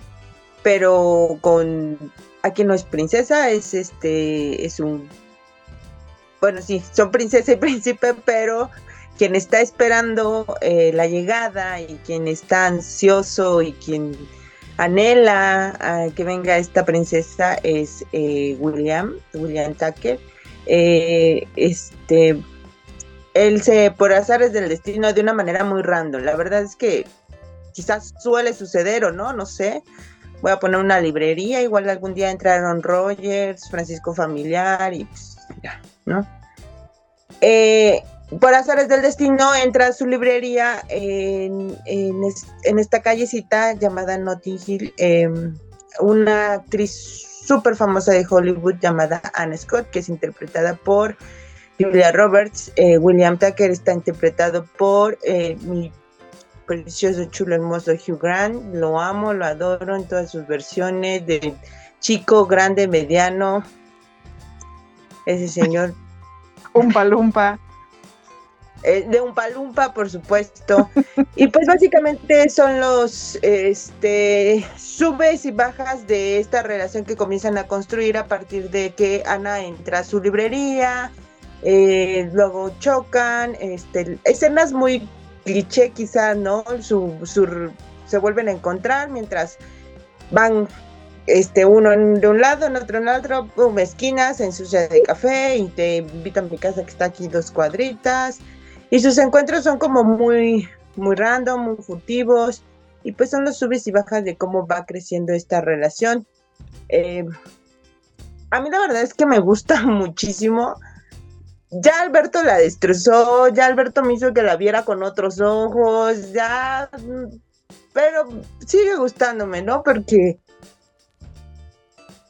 pero con aquí no es princesa, es este, es un bueno, sí, son princesa y (laughs) príncipe, pero quien está esperando eh, la llegada y quien está ansioso y quien anhela a que venga esta princesa es eh, William, William Tucker. Eh, este, él se, por azares del destino, de una manera muy random. La verdad es que quizás suele suceder o no, no sé. Voy a poner una librería, igual algún día entraron Rogers, Francisco Familiar y pues ya, ¿no? Eh, por azares del destino entra a su librería en, en, esta callecita llamada Notting Hill, em, una actriz súper famosa de Hollywood llamada Anne Scott, que es interpretada por Julia Roberts. Eh, William Tucker está interpretado por eh, mi precioso, chulo, hermoso Hugh Grant. Lo amo, lo adoro en todas sus versiones, de chico, grande, mediano. Ese señor. (laughs) Un palumpa. Eh, de un palumpa, por supuesto. y pues básicamente son los este, subes y bajas de esta relación que comienzan a construir a partir de que Ana entra a su librería, eh, luego chocan, este, escenas muy cliché quizá, ¿no? Su, se vuelven a encontrar mientras van este uno de un lado, en otro en otro, boom, esquinas, en ensucia de café y te invitan a mi casa que está aquí dos cuadritas. Y sus encuentros son como muy, muy random, muy furtivos. Y pues son los subes y bajas de cómo va creciendo esta relación. Eh, a mí la verdad es que me gusta (laughs) muchísimo ya Alberto la destrozó, ya Alberto me hizo que la viera con otros ojos, ya, pero sigue gustándome, ¿no? Porque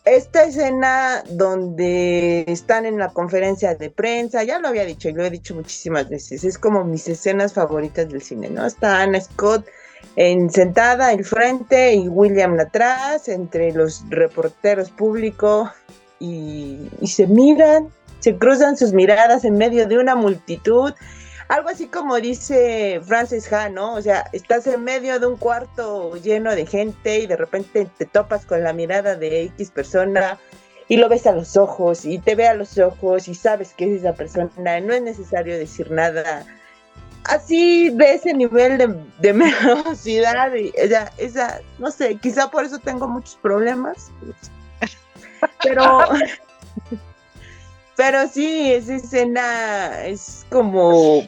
esta escena donde están en la conferencia de prensa, ya lo había dicho y lo he dicho muchísimas veces, es como mis escenas favoritas del cine, ¿no? Está Ana Scott en, sentada al frente y William atrás, entre los reporteros públicos, y, y se miran se cruzan sus miradas en medio de una multitud. Algo así como dice Frances Ha, ¿no? O sea, estás en medio de un cuarto lleno de gente y de repente te topas con la mirada de X persona y lo ves a los ojos y te ve a los ojos y sabes que es esa persona. No es necesario decir nada. Así de ese nivel de, de (laughs) velocidad y esa, esa, no sé, quizá por eso tengo muchos problemas. (laughs) Pero Pero sí, esa escena es como,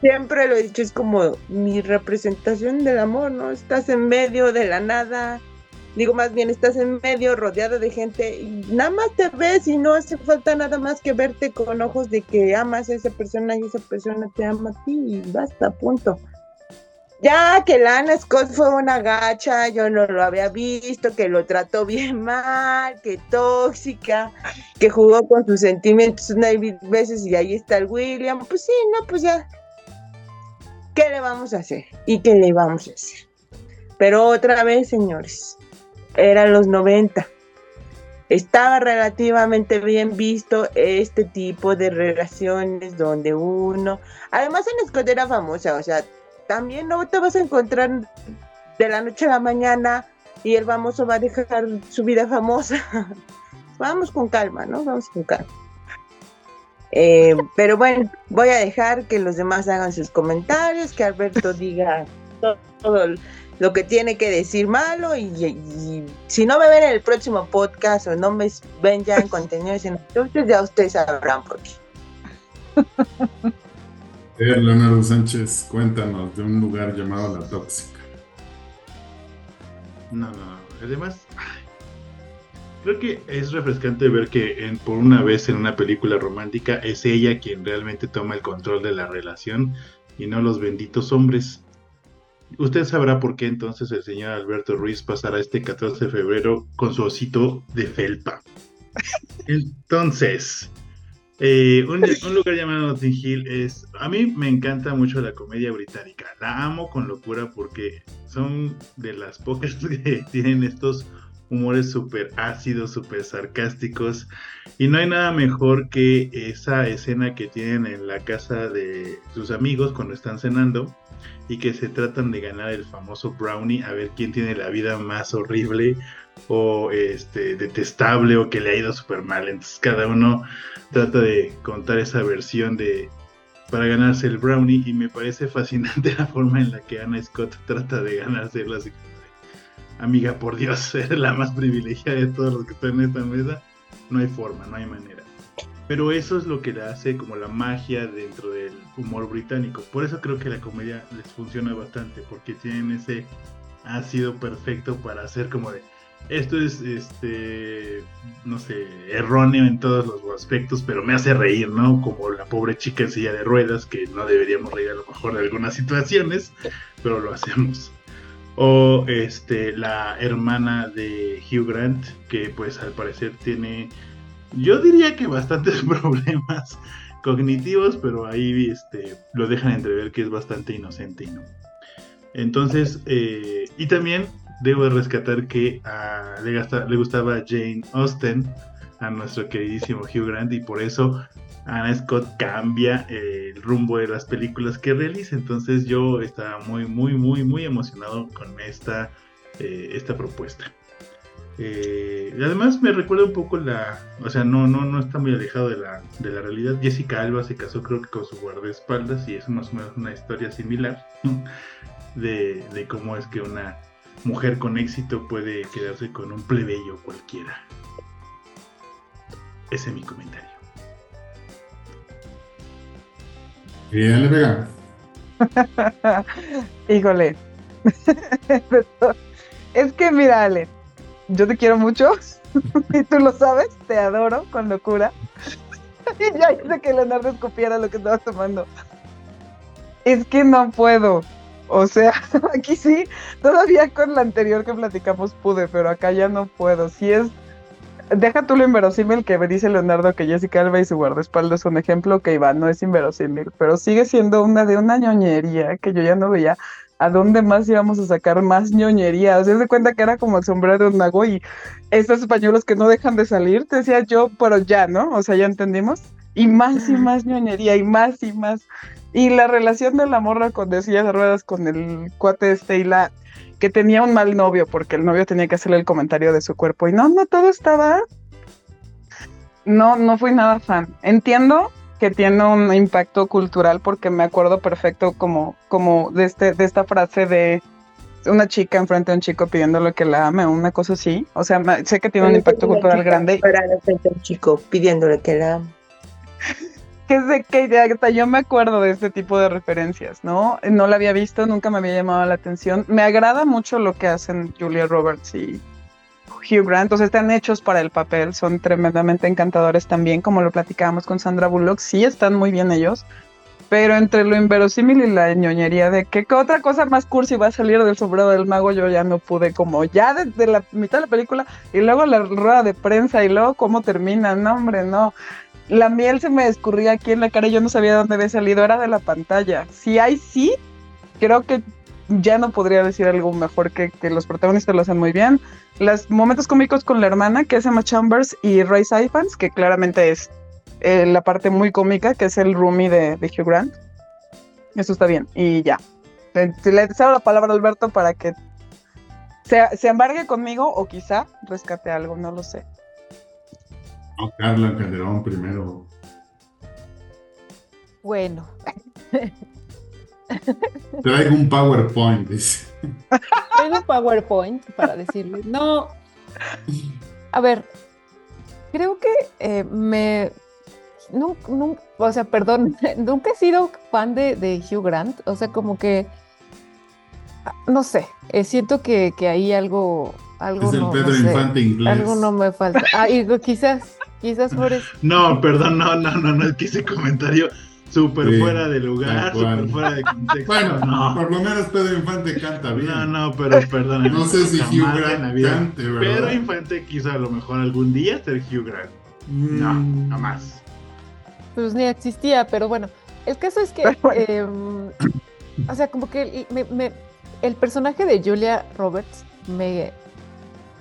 siempre lo he dicho, es como mi representación del amor, ¿no? Estás en medio de la nada, digo más bien, estás en medio rodeado de gente y nada más te ves y no hace falta nada más que verte con ojos de que amas a esa persona y esa persona te ama a ti y basta, punto. Ya que Lana Scott fue una gacha, yo no lo había visto, que lo trató bien mal, que tóxica, que jugó con sus sentimientos una veces y ahí está el William. Pues sí, no, pues ya. ¿Qué le vamos a hacer? ¿Y qué le vamos a hacer? Pero otra vez, señores, eran los 90. Estaba relativamente bien visto este tipo de relaciones donde uno, además en Scott era famosa, o sea, también no te vas a encontrar de la noche a la mañana y el famoso va a dejar su vida famosa. (laughs) Vamos con calma, ¿no? Vamos con calma. Eh, (laughs) pero bueno, voy a dejar que los demás hagan sus comentarios, que Alberto (laughs) diga todo, lo que tiene que decir malo y, si no me ven en el próximo podcast o no me ven ya en contenidos en YouTube, ya ustedes sabrán por qué. Leonardo Sánchez, cuéntanos de un lugar llamado La Tóxica. No, no, además, creo que es refrescante ver que por una vez en una película romántica es ella quien realmente toma el control de la relación y no los benditos hombres. Usted sabrá por qué entonces el señor Alberto Ruiz pasará este 14 de febrero con su osito de felpa. (laughs) Entonces, eh, (laughs) un, lugar llamado Notting Hill es. A mí me encanta mucho la comedia británica. La amo con locura porque son de las pocas (laughs) que tienen estos humores súper ácidos, súper sarcásticos. Y no hay nada mejor que esa escena que tienen en la casa de sus amigos cuando están cenando y que se tratan de ganar el famoso brownie a ver quién tiene la vida más horrible o este detestable o que le ha ido súper mal. Entonces cada uno trata de contar esa versión de para ganarse el brownie y me parece fascinante (laughs) la forma en la que Anna Scott trata de ganárselo así amiga por Dios (laughs) eres la más privilegiada de todos los que están en esta mesa no hay forma no hay manera pero eso es lo que le hace como la magia dentro del humor británico. Por eso creo que la comedia les funciona bastante, porque tienen ese ácido perfecto para hacer como de esto es este no sé erróneo en todos los aspectos pero me hace reír no como la pobre chica en silla de ruedas que no deberíamos reír a lo mejor de algunas situaciones pero lo hacemos. O este la hermana de Hugh Grant que pues al parecer tiene yo diría que bastantes (laughs) problemas cognitivos pero ahí este lo dejan entrever que es bastante inocente no entonces eh, y también debo rescatar que le, gustaba Jane Austen a nuestro queridísimo Hugh Grant y por eso Anna Scott cambia eh, el rumbo de las películas que realiza. Entonces yo estaba muy, muy, muy, muy emocionado con esta, eh, esta propuesta. Eh, además me recuerda un poco la, o sea, no, no, no está muy alejado de la, de la realidad. Jessica Alba se casó creo que con su guardaespaldas y es más o menos una historia similar de, de cómo es que una mujer con éxito puede quedarse con un plebeyo cualquiera. Ese es mi comentario. Bien, Vega. (laughs) Híjole. (laughs) es que mira, Ale, yo te quiero mucho (laughs) y tú lo sabes, te adoro con locura. y ya hice que Leonardo escupiera lo que estaba tomando. Es que no puedo. O sea, (laughs) aquí sí, todavía con la anterior que platicamos pude, pero acá ya no puedo. Si es, deja tú lo inverosímil que dice Leonardo que Jessica Alba y su guardaespaldas es un ejemplo que iba, no es inverosímil, pero sigue siendo una de una ñoñería que yo ya no veía a dónde más íbamos a sacar más ñoñería. O se cuenta que era como el sombrero de un mago y estos españoles que no dejan de salir, te decía yo, pero ya, ¿no? O sea, ya entendimos. Y más y más ñoñería y más y más. Y la relación de la morra con de de ruedas con el cuate este y la que tenía un mal novio porque el novio tenía que hacerle el comentario de su cuerpo y no, no todo estaba no, no fui nada fan. Entiendo que tiene un impacto cultural porque me acuerdo perfecto como, como de, este, de esta frase de una chica enfrente de un chico pidiéndole que la ame, una cosa así. O sea, sé que tiene un impacto cultural grande. Frente a un chico pidiéndole que la ame (laughs) que de que hasta yo me acuerdo de este tipo de referencias, ¿no? No la había visto, nunca me había llamado la atención. Me agrada mucho lo que hacen Julia Roberts y Hugh Grant, o están hechos para el papel, son tremendamente encantadores también, como lo platicábamos con Sandra Bullock, sí están muy bien ellos, pero entre lo inverosímil y la ñoñería de que, otra cosa más cursi va a salir del sombrero del mago, yo ya no pude, como ya desde la mitad de la película y luego la rueda de prensa y luego cómo termina, no hombre, no la miel se me escurría aquí en la cara y yo no sabía de dónde había salido, era de la pantalla. Si hay sí, creo que ya no podría decir algo mejor que, que los protagonistas lo hacen muy bien. Los momentos cómicos con la hermana, que es Emma Chambers, y Ray Ifans, que claramente es eh, la parte muy cómica, que es el roomie de, Hugh Grant. Eso está bien, y ya. Le, cedo la palabra a Alberto para que se, se embargue conmigo o quizá rescate algo, no lo sé. No, Carla Calderón primero. Bueno. (laughs) Traigo un PowerPoint, dice. Traigo un PowerPoint para decirle. No. A ver, creo que eh, me. No, o sea, perdón, (laughs) nunca he sido fan de, Hugh Grant. O sea, como que. Ah, no sé, eh, siento que, que ahí algo. algo es el Pedro Infante inglés. Algo no me falta. Ah, quizás. Quizás por eso. (laughs) No, perdón, no, no, no, no, es que ese comentario súper fuera de lugar, súper fuera de contexto. Bueno, no. por lo menos Pedro Infante canta bien. No, no, pero perdón. no sé si Hugh Grant cante, ¿verdad? Pedro Infante quiso a lo mejor algún día ser Hugh Grant. No, mm. no más. Pues ni existía, pero bueno. El caso es que, eh, o sea, como que me, me, el personaje de Julia Roberts me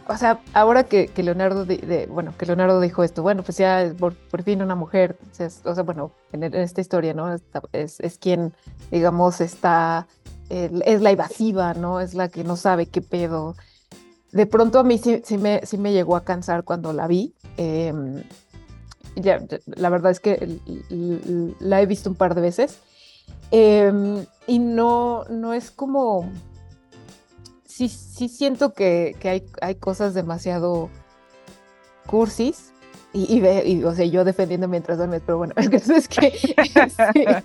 o sea, ahora que, Leonardo, bueno, que Leonardo dijo esto, bueno, pues ya por, fin una mujer, o sea, bueno, en, esta historia, ¿no? Es, quien, digamos, está, es la evasiva, ¿no? Es la que no sabe qué pedo. De pronto a mí sí, me, llegó a cansar cuando la vi. Em, ya, la verdad es que la he visto un par de veces. Em, y no, no es como sí, sí siento que, hay, hay, cosas demasiado cursis, y, o sea, yo defendiendo mientras duermes, pero bueno, (laughs) el caso es que... este,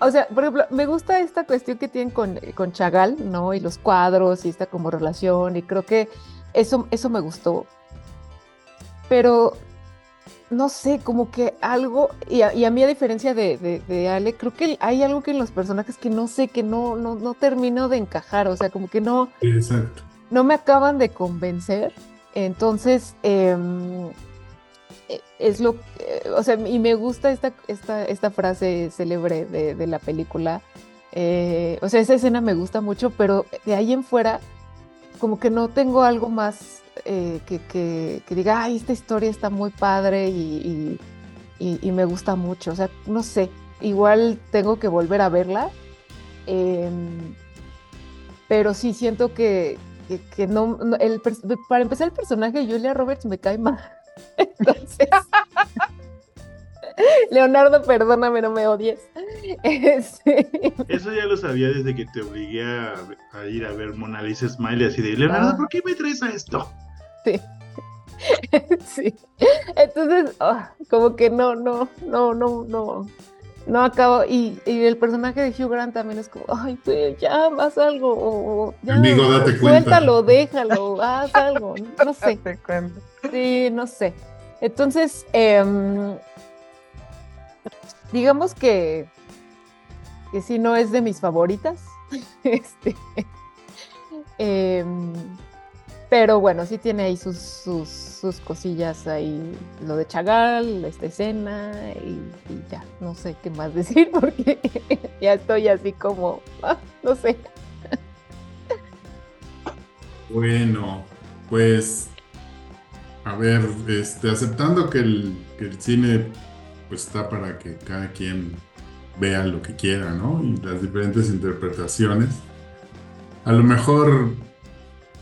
o sea, por ejemplo, me gusta esta cuestión que tienen con, con Chagall, ¿no? Y los cuadros y esta como relación, y creo que eso, eso me gustó. Pero, no sé, como que algo, y a, y a mí a diferencia de, de, de Ale, creo que hay algo que en los personajes que no sé, que no, no, no termino de encajar, o sea, como que no Exacto. no me acaban de convencer. Entonces, em, e- es lo que, o sea, y me gusta esta, esta, esta frase célebre de, de la película. eh, o sea, esa escena me gusta mucho, pero de ahí en fuera, como que no tengo algo más eh, que, que- que diga, ay, esta historia está muy padre y, y- y- y me gusta mucho. O sea, no sé, igual tengo que volver a verla. em, pero sí siento que, que, no, no- el, para empezar el personaje de Julia Roberts me cae mal. (laughs) Entonces, (laughs) Leonardo, perdóname, no me odies. (laughs) Este, Eso ya lo sabía desde que te obligué a, a ir a ver Mona Lisa Smile así de Leonardo, Ah. ¿por qué me traes a esto? (laughs) sí. Entonces, ah, como que no, no, no, no, no, no acabo. Y, y el personaje de Hugh Grant también es como, ay, pues ya, haz algo, o, ya, Amigo, date cuenta. suéltalo, déjalo, haz algo, no (laughs) sé. Te cuento. Sí, no sé. Entonces, em, digamos que, que sí no es de mis favoritas. (laughs) Este, em, pero bueno, sí tiene ahí sus, sus, cosillas ahí, lo de Chagall, esta escena, y, ya, no sé qué más (laughs) decir porque (laughs) ya estoy así como, ah, no sé. Bueno, pues a ver, este, aceptando que el, que el cine pues está para que cada quien vea lo que quiera, ¿no? Y las diferentes interpretaciones. A lo mejor,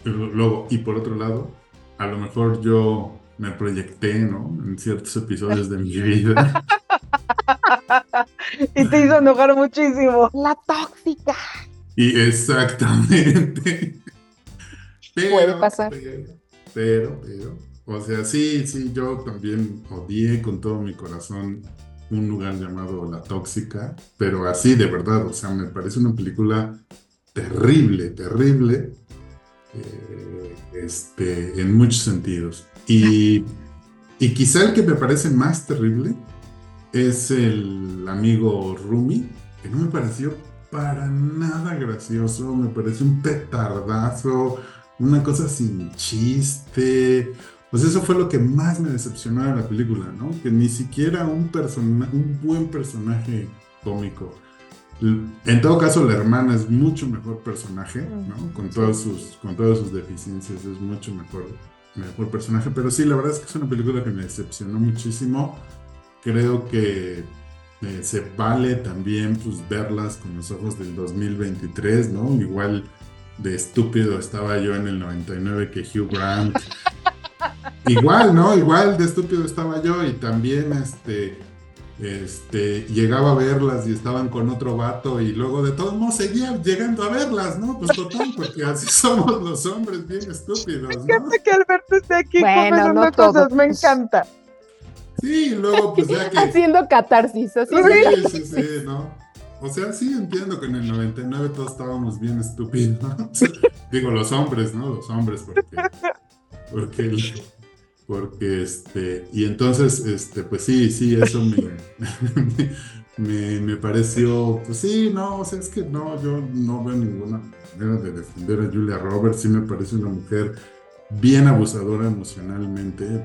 luego, y por otro lado, a lo mejor yo me proyecté, ¿no? En ciertos episodios de mi vida. (laughs) Y te hizo enojar muchísimo. La tóxica. Y exactamente. (laughs) Pero, Puede pasar. Pero, pero, pero, o sea, sí, sí, yo también odié con todo mi corazón un lugar llamado La Tóxica, pero así de verdad, o sea, me parece una película terrible, terrible, eh, este, en muchos sentidos. Y, y quizá el que me parece más terrible es el amigo Rumi, que no me pareció para nada gracioso, me pareció un petardazo, una cosa sin chiste. Pues eso fue lo que más me decepcionó de la película, ¿no? Que ni siquiera un, un buen personaje cómico. En todo caso, la hermana es mucho mejor personaje, ¿no? Con todas sus, con todas sus deficiencias, es mucho mejor, mejor personaje. Pero sí, la verdad es que es una película que me decepcionó muchísimo. Creo que eh, se vale también pues, verlas con los ojos del 2023, ¿no? Igual de estúpido estaba yo en el 99 que Hugh Grant. (laughs) Igual, ¿no? Igual de estúpido estaba yo y también este, este, llegaba a verlas y estaban con otro vato y luego de todos modos seguía llegando a verlas, ¿no? Pues total, porque así (laughs) somos los hombres bien estúpidos, ¿no? Fíjate que Alberto esté aquí Bueno, confesando no cosas, me encanta. Sí, y luego pues ya que... Haciendo catarsis, así. Sí, sí, sí, ¿no? O sea, sí entiendo que en el 99 todos estábamos bien estúpidos. (laughs) Digo, los hombres, ¿no? Los hombres, porque. Porque. el- Porque este. Y entonces, este, pues sí, sí, eso me. (laughs) Me, me pareció. Pues sí, no, o sea, es que no, yo no veo ninguna manera de defender a Julia Roberts. Sí me parece una mujer bien abusadora emocionalmente de,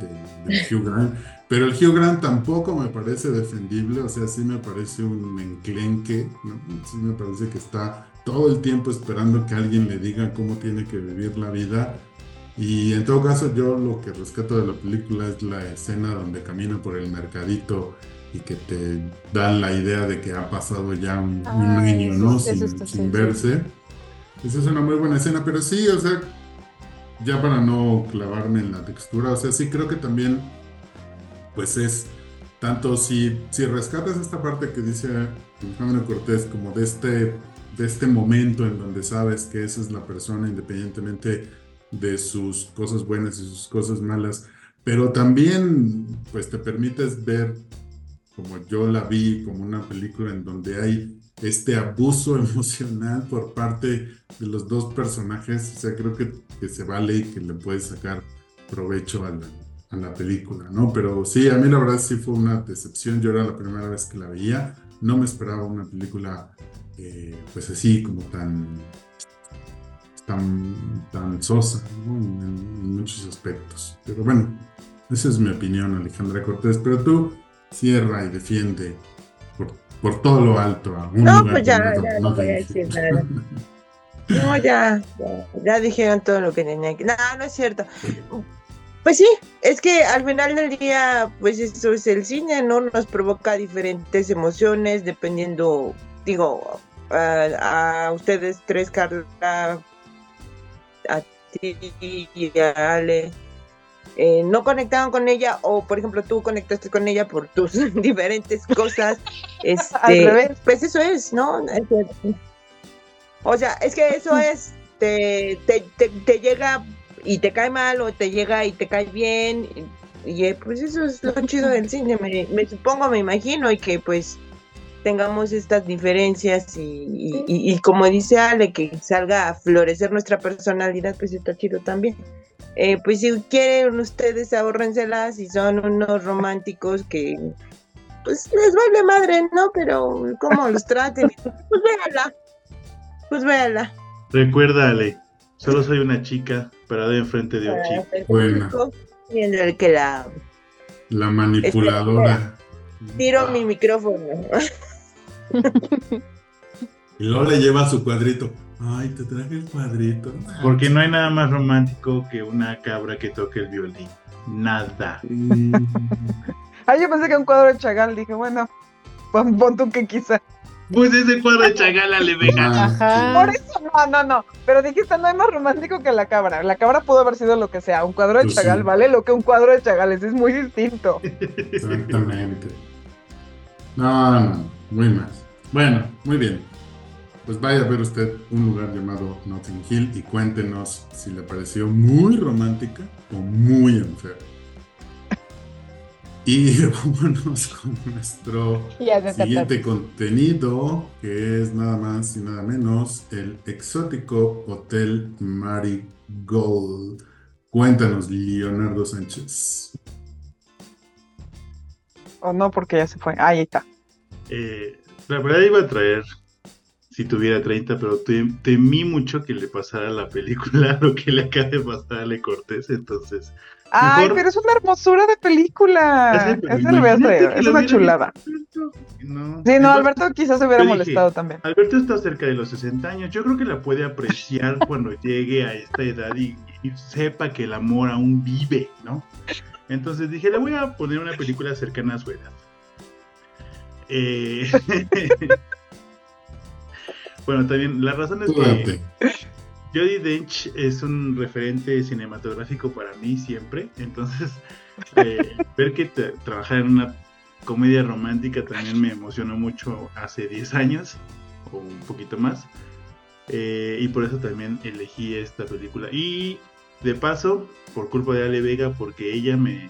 de Hugh Grant. Pero el Hugh Grant tampoco me parece defendible, o sea, sí me parece un enclenque, ¿no? Sí me parece que está todo el tiempo esperando que alguien le diga cómo tiene que vivir la vida. Y en todo caso, yo lo que rescato de la película es la escena donde camina por el mercadito y que te dan la idea de que ha pasado ya un, un Ah, año, eso- ¿no? eso Sin, está- sin sí, sí. verse. Esa es una muy buena escena, pero sí, o sea, ya para no clavarme en la textura, o sea, sí creo que también, pues es tanto si, si rescatas esta parte que dice Alejandro Cortés, como de este, de este momento en donde sabes que esa es la persona, independientemente de sus cosas buenas y sus cosas malas, pero también pues te permites ver como yo la vi como una película en donde hay este abuso (laughs) emocional por parte de los dos personajes, o sea, creo que, que se vale y que le puedes sacar provecho a la, a la, película, ¿no? Pero sí, a mí la verdad sí fue una decepción, yo era la primera vez que la veía, no me esperaba una película eh, pues así como tan tan, tan sosa ¿no? en, en, muchos aspectos. Pero bueno, esa es mi opinión, Alejandra Cortés. Pero tú cierra y defiende por, por todo lo alto. A un no, pues ya, ya no no te voy a dije. decir nada. No, ya, ya, ya dijeron todo lo que tenía que. No, no es cierto. Pues sí, es que al final del día, pues eso es el cine, ¿no? Nos provoca diferentes emociones dependiendo, digo, a, a ustedes tres, Carla, a ti y a Ale, eh, no conectaron con ella o por ejemplo tú conectaste con ella por tus (laughs) diferentes cosas (laughs) este, Al revés. pues eso es no o sea es que eso es te, te, te, te llega y te cae mal o te llega y te cae bien y, y, pues eso es lo chido del cine me, me supongo me imagino y que pues tengamos estas diferencias y, y, y, y, como dice Ale, que salga a florecer nuestra personalidad, pues está chido también. Eh, pues si quieren ustedes ahórrenselas y son unos románticos que pues les vale madre, ¿no? Pero cómo los traten, (laughs) pues véala, pues véala. Recuérdale, solo soy una chica parada enfrente de un Ah, chico. Buena. Y en el que la La manipuladora. tiro mi micrófono. (laughs) Y luego le lleva su cuadrito. Ay, te traje el cuadrito. Porque no hay nada más romántico que una cabra que toque el violín. Nada. (laughs) Ah, yo pensé que un cuadro de Chagall. Dije, bueno, pon, pon tú que quizá. Pues ese cuadro de Chagala le venga. Ajá. Por eso, no, no, no. Pero dijiste, no hay más romántico que la cabra. La cabra pudo haber sido lo que sea. Un cuadro de Pues Chagall sí. vale lo que un cuadro de Chagall es. Es muy distinto. Exactamente. No, no, muy más. Bueno, muy bien. Pues vaya a ver usted un lugar llamado Notting Hill y cuéntenos si le pareció muy romántica o muy enferma. Y (laughs) vámonos con nuestro siguiente contenido, que es nada más y nada menos el exótico Hotel Marigold. Cuéntanos, Leonardo Sánchez. O no, porque ya se fue. Ahí está. Eh, la verdad iba a traer si tuviera 30, pero tem- temí mucho que le pasara la película (laughs) lo que le acaba de pasar a Le Cortés, entonces. Ay, Mejor- pero es una hermosura de película. Esa lo a imagínate traer. Es lo una chulada. visto, No. Sí, no, Alberto quizás se hubiera dije, molestado también. Alberto está cerca de los 60 años. Yo creo que la puede apreciar (laughs) cuando llegue a esta edad y, y sepa que el amor aún vive, ¿no? Entonces dije, le voy a poner una película cercana a su edad. Eh, (laughs) bueno, también la razón es que. Jodie Dench es un referente cinematográfico para mí siempre. Entonces, (laughs) eh, ver que tra- trabajar en una comedia romántica también me emocionó mucho hace 10 años o un poquito más. Eh, y por eso también elegí esta película. Y de paso, por culpa de Ale Vega, porque ella me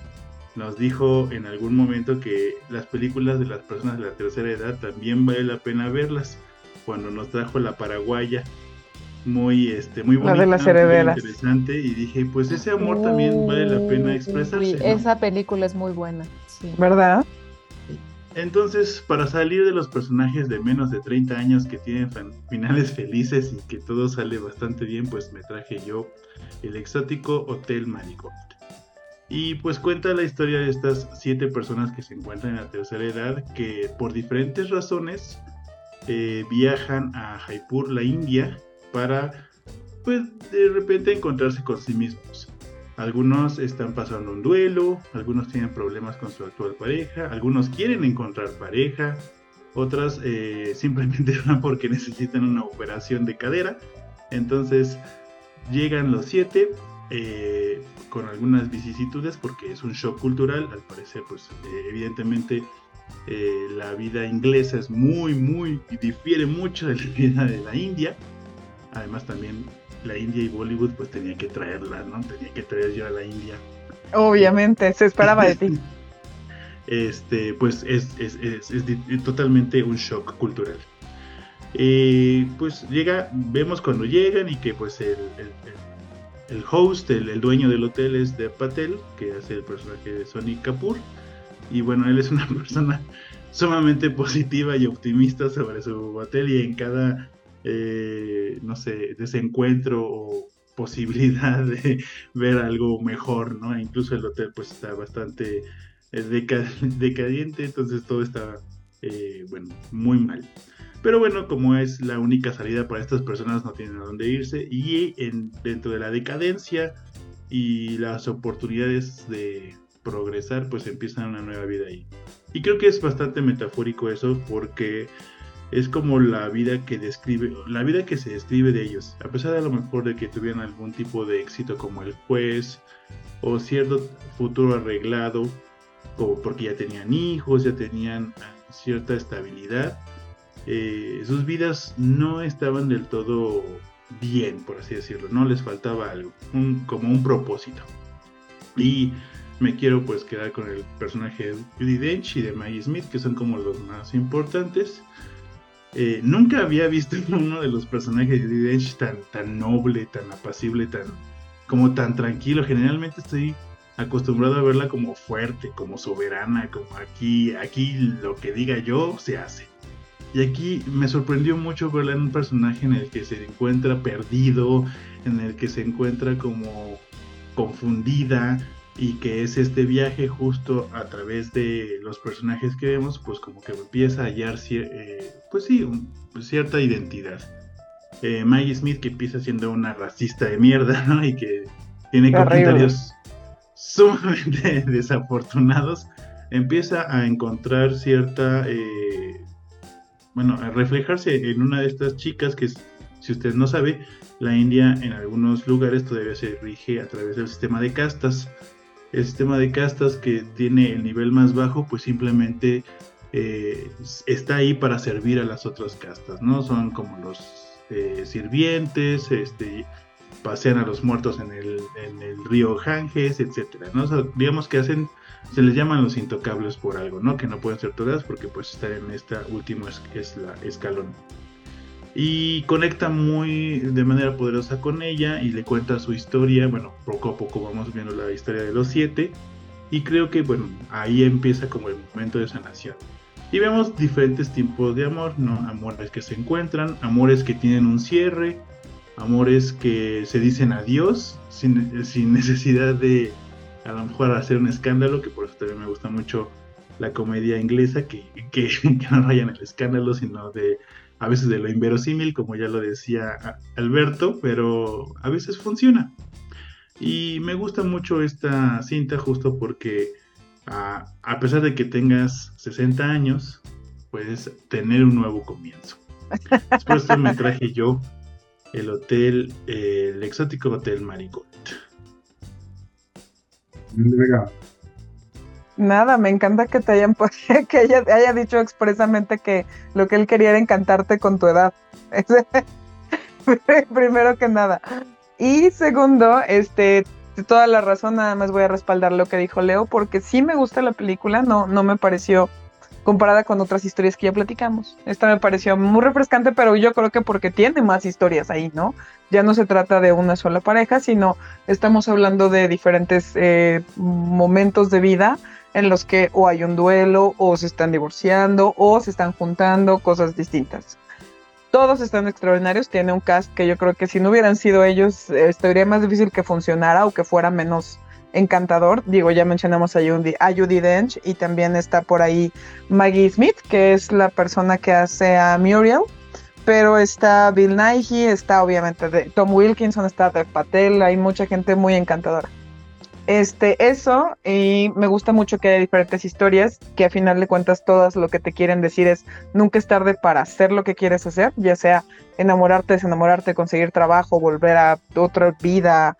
nos dijo en algún momento que las películas de las personas de la tercera edad también vale la pena verlas. Cuando nos trajo la paraguaya, muy este muy La bonita, de las muy interesante y dije, pues ese amor también vale la pena expresarse. ¿no? Esa película es muy buena. Sí. ¿Verdad? Entonces, para salir de los personajes de menos de 30 años que tienen finales felices y que todo sale bastante bien, pues me traje yo el exótico Hotel Marigold. Y pues cuenta la historia de estas siete personas que se encuentran en la tercera edad que por diferentes razones eh, viajan a Jaipur, la India, para pues de repente encontrarse con sí mismos. Algunos están pasando un duelo, algunos tienen problemas con su actual pareja, algunos quieren encontrar pareja, otras eh, (laughs) simplemente van porque necesitan una operación de cadera. Entonces llegan los siete eh, con algunas vicisitudes porque es un shock cultural. Al parecer, pues eh, evidentemente eh, la vida inglesa es muy, muy, y difiere mucho de la vida de la India. Además también la India y Bollywood, pues tenía que traerla, ¿no? Tenía que traer yo a la India. Obviamente, se esperaba de ti. (laughs) este, pues es, es, es, es totalmente un shock cultural. Eh, pues llega, vemos cuando llegan y que pues el, el, el host, el, el, dueño del hotel es de Patel, que hace el personaje de Sonny Kapoor. Y bueno, él es una (laughs) persona sumamente positiva y optimista sobre su hotel y en cada, eh, no sé, desencuentro o posibilidad de (laughs) ver algo mejor, ¿no? Incluso el hotel pues está bastante eh, (laughs) decadente, entonces todo está, eh, bueno, muy mal. Pero bueno, como es la única salida para estas personas, no tienen a dónde irse. Y en, dentro de la decadencia y las oportunidades de progresar, pues empiezan una nueva vida ahí. Y creo que es bastante metafórico eso porque es como la vida que describe, la vida que se describe de ellos. A pesar de lo mejor de que tuvieran algún tipo de éxito como el juez o cierto futuro arreglado, o porque ya tenían hijos, ya tenían cierta estabilidad eh, sus vidas no estaban del todo bien, por así decirlo, no les faltaba algo, como un propósito. Y me quiero pues quedar con el personaje de Judy Dench y de Maggie Smith, que son como los más importantes. Eh, nunca había visto (laughs) uno de los personajes de Judy Dench tan, tan noble, tan apacible, tan como tan tranquilo. Generalmente estoy acostumbrado a verla como fuerte, como soberana, como aquí, aquí lo que diga yo se hace. Y aquí me sorprendió mucho verla en un personaje en el que se encuentra perdido, en el que se encuentra como confundida y que es este viaje justo a través de los personajes que vemos, pues como que empieza a hallar, eh, pues sí, cierta identidad. Eh, Maggie Smith que empieza siendo una racista de mierda, ¿no? Y que tiene comentarios sumamente (laughs) desafortunados, empieza a encontrar cierta eh, bueno, a reflejarse en una de estas chicas que, si usted no sabe, la India en algunos lugares todavía se rige a través del sistema de castas. El sistema de castas que tiene el nivel más bajo, pues simplemente eh, está ahí para servir a las otras castas, ¿no? Son como los eh, sirvientes, este, pasean a los muertos en el, en el río Ganges, etcétera, ¿no? digamos que hacen se les llaman los intocables por algo, ¿no? Que no pueden ser todas porque pues estar en esta última es, la escalón. Y conecta muy de manera poderosa con ella y le cuenta su historia. Bueno, poco a poco vamos viendo la historia de los siete. Y creo que, bueno, ahí empieza como el momento de sanación. Y vemos diferentes tipos de amor, ¿no? Amores que se encuentran, amores que tienen un cierre, amores que se dicen adiós sin, sin necesidad de, a lo mejor hacer un escándalo, que por eso también me gusta mucho la comedia inglesa, que, que, (laughs) no rayan el escándalo, sino de a veces de lo inverosímil, como ya lo decía Alberto, pero a veces funciona. Y me gusta mucho esta cinta justo porque a, a pesar de que tengas 60 años, puedes tener un nuevo comienzo. Después me traje yo el hotel, el exótico hotel Marigold. Nada, me encanta que te hayan (laughs) que ella haya dicho expresamente que lo que él quería era encantarte con tu edad. (laughs) Primero que nada. Y segundo, este, toda la razón, nada más voy a respaldar lo que dijo Leo, porque sí me gusta la película, no, no me pareció comparada con otras historias que ya platicamos. Esta me pareció muy refrescante, pero yo creo que porque tiene más historias ahí, ¿no? Ya no se trata de una sola pareja, sino estamos hablando de diferentes eh, momentos de vida en los que o hay un duelo, o se están divorciando, o se están juntando, cosas distintas. Todos están extraordinarios, tiene un cast que yo creo que si no hubieran sido ellos, eh, estaría más difícil que funcionara o que fuera menos encantador. Digo, ya mencionamos a Judy, Dench y también está por ahí Maggie Smith, que es la persona que hace a Muriel. Pero está Bill Nighy, está obviamente Tom Wilkinson, está Dev Patel, hay mucha gente muy encantadora. Este, eso, y me gusta mucho que hay diferentes historias, que a final de cuentas todas lo que te quieren decir es nunca es tarde para hacer lo que quieres hacer, ya sea enamorarte, desenamorarte, conseguir trabajo, volver a otra vida,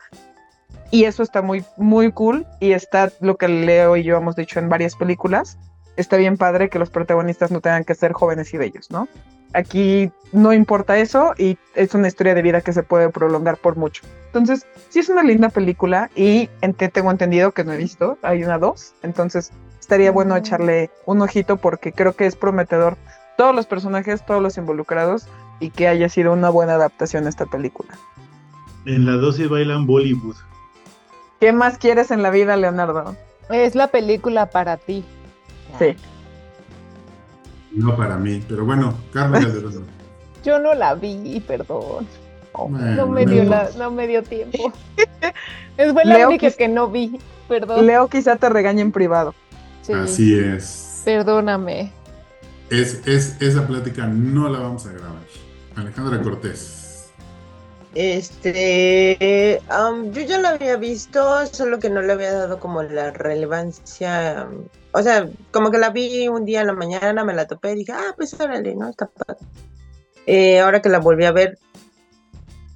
y eso está muy, muy cool y está lo que Leo y yo hemos dicho en varias películas, está bien padre que los protagonistas no tengan que ser jóvenes y bellos, ¿no? Aquí no importa eso y es una historia de vida que se puede prolongar por mucho. Entonces, sí es una linda película y tengo entendido que no he visto, hay una dos, entonces estaría bueno echarle un ojito porque creo que es prometedor todos los personajes, todos los involucrados y que haya sido una buena adaptación a esta película. En la dosis bailan Bollywood. ¿Qué más quieres en la vida, Leonardo? Es la película para ti. Sí. No para mí, pero bueno, Carmen Calderón. (laughs) Yo no la vi, perdón. Bueno, No me dio no. la, no me dio tiempo. Es fue la Leo única que no vi, perdón. Leo quizá te regañe en privado. Sí, Así es. Perdóname. es. Es esa plática no la vamos a grabar. Alejandra Cortés. Este, am, yo ya lo había visto, solo que no le había dado como la relevancia, o sea, como que la vi un día en la mañana, me la topé y dije, ah, pues órale, ¿no? Está padre. Eh, ahora que la volví a ver,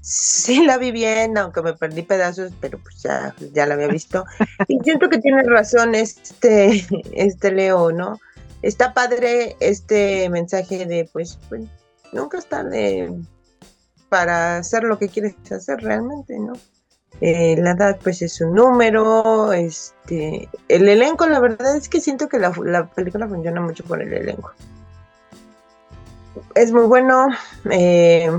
sí la vi bien, aunque me perdí pedazos, pero pues ya, ya la había visto. Y siento que tiene razón este, (laughs) este Leo, ¿no? Está padre este mensaje de, pues, pues nunca es tarde para hacer lo que quieres hacer realmente, ¿no? Eh, la edad pues es un número, este, el elenco la verdad es que siento que la, la película funciona mucho por el elenco. Es muy bueno, eh,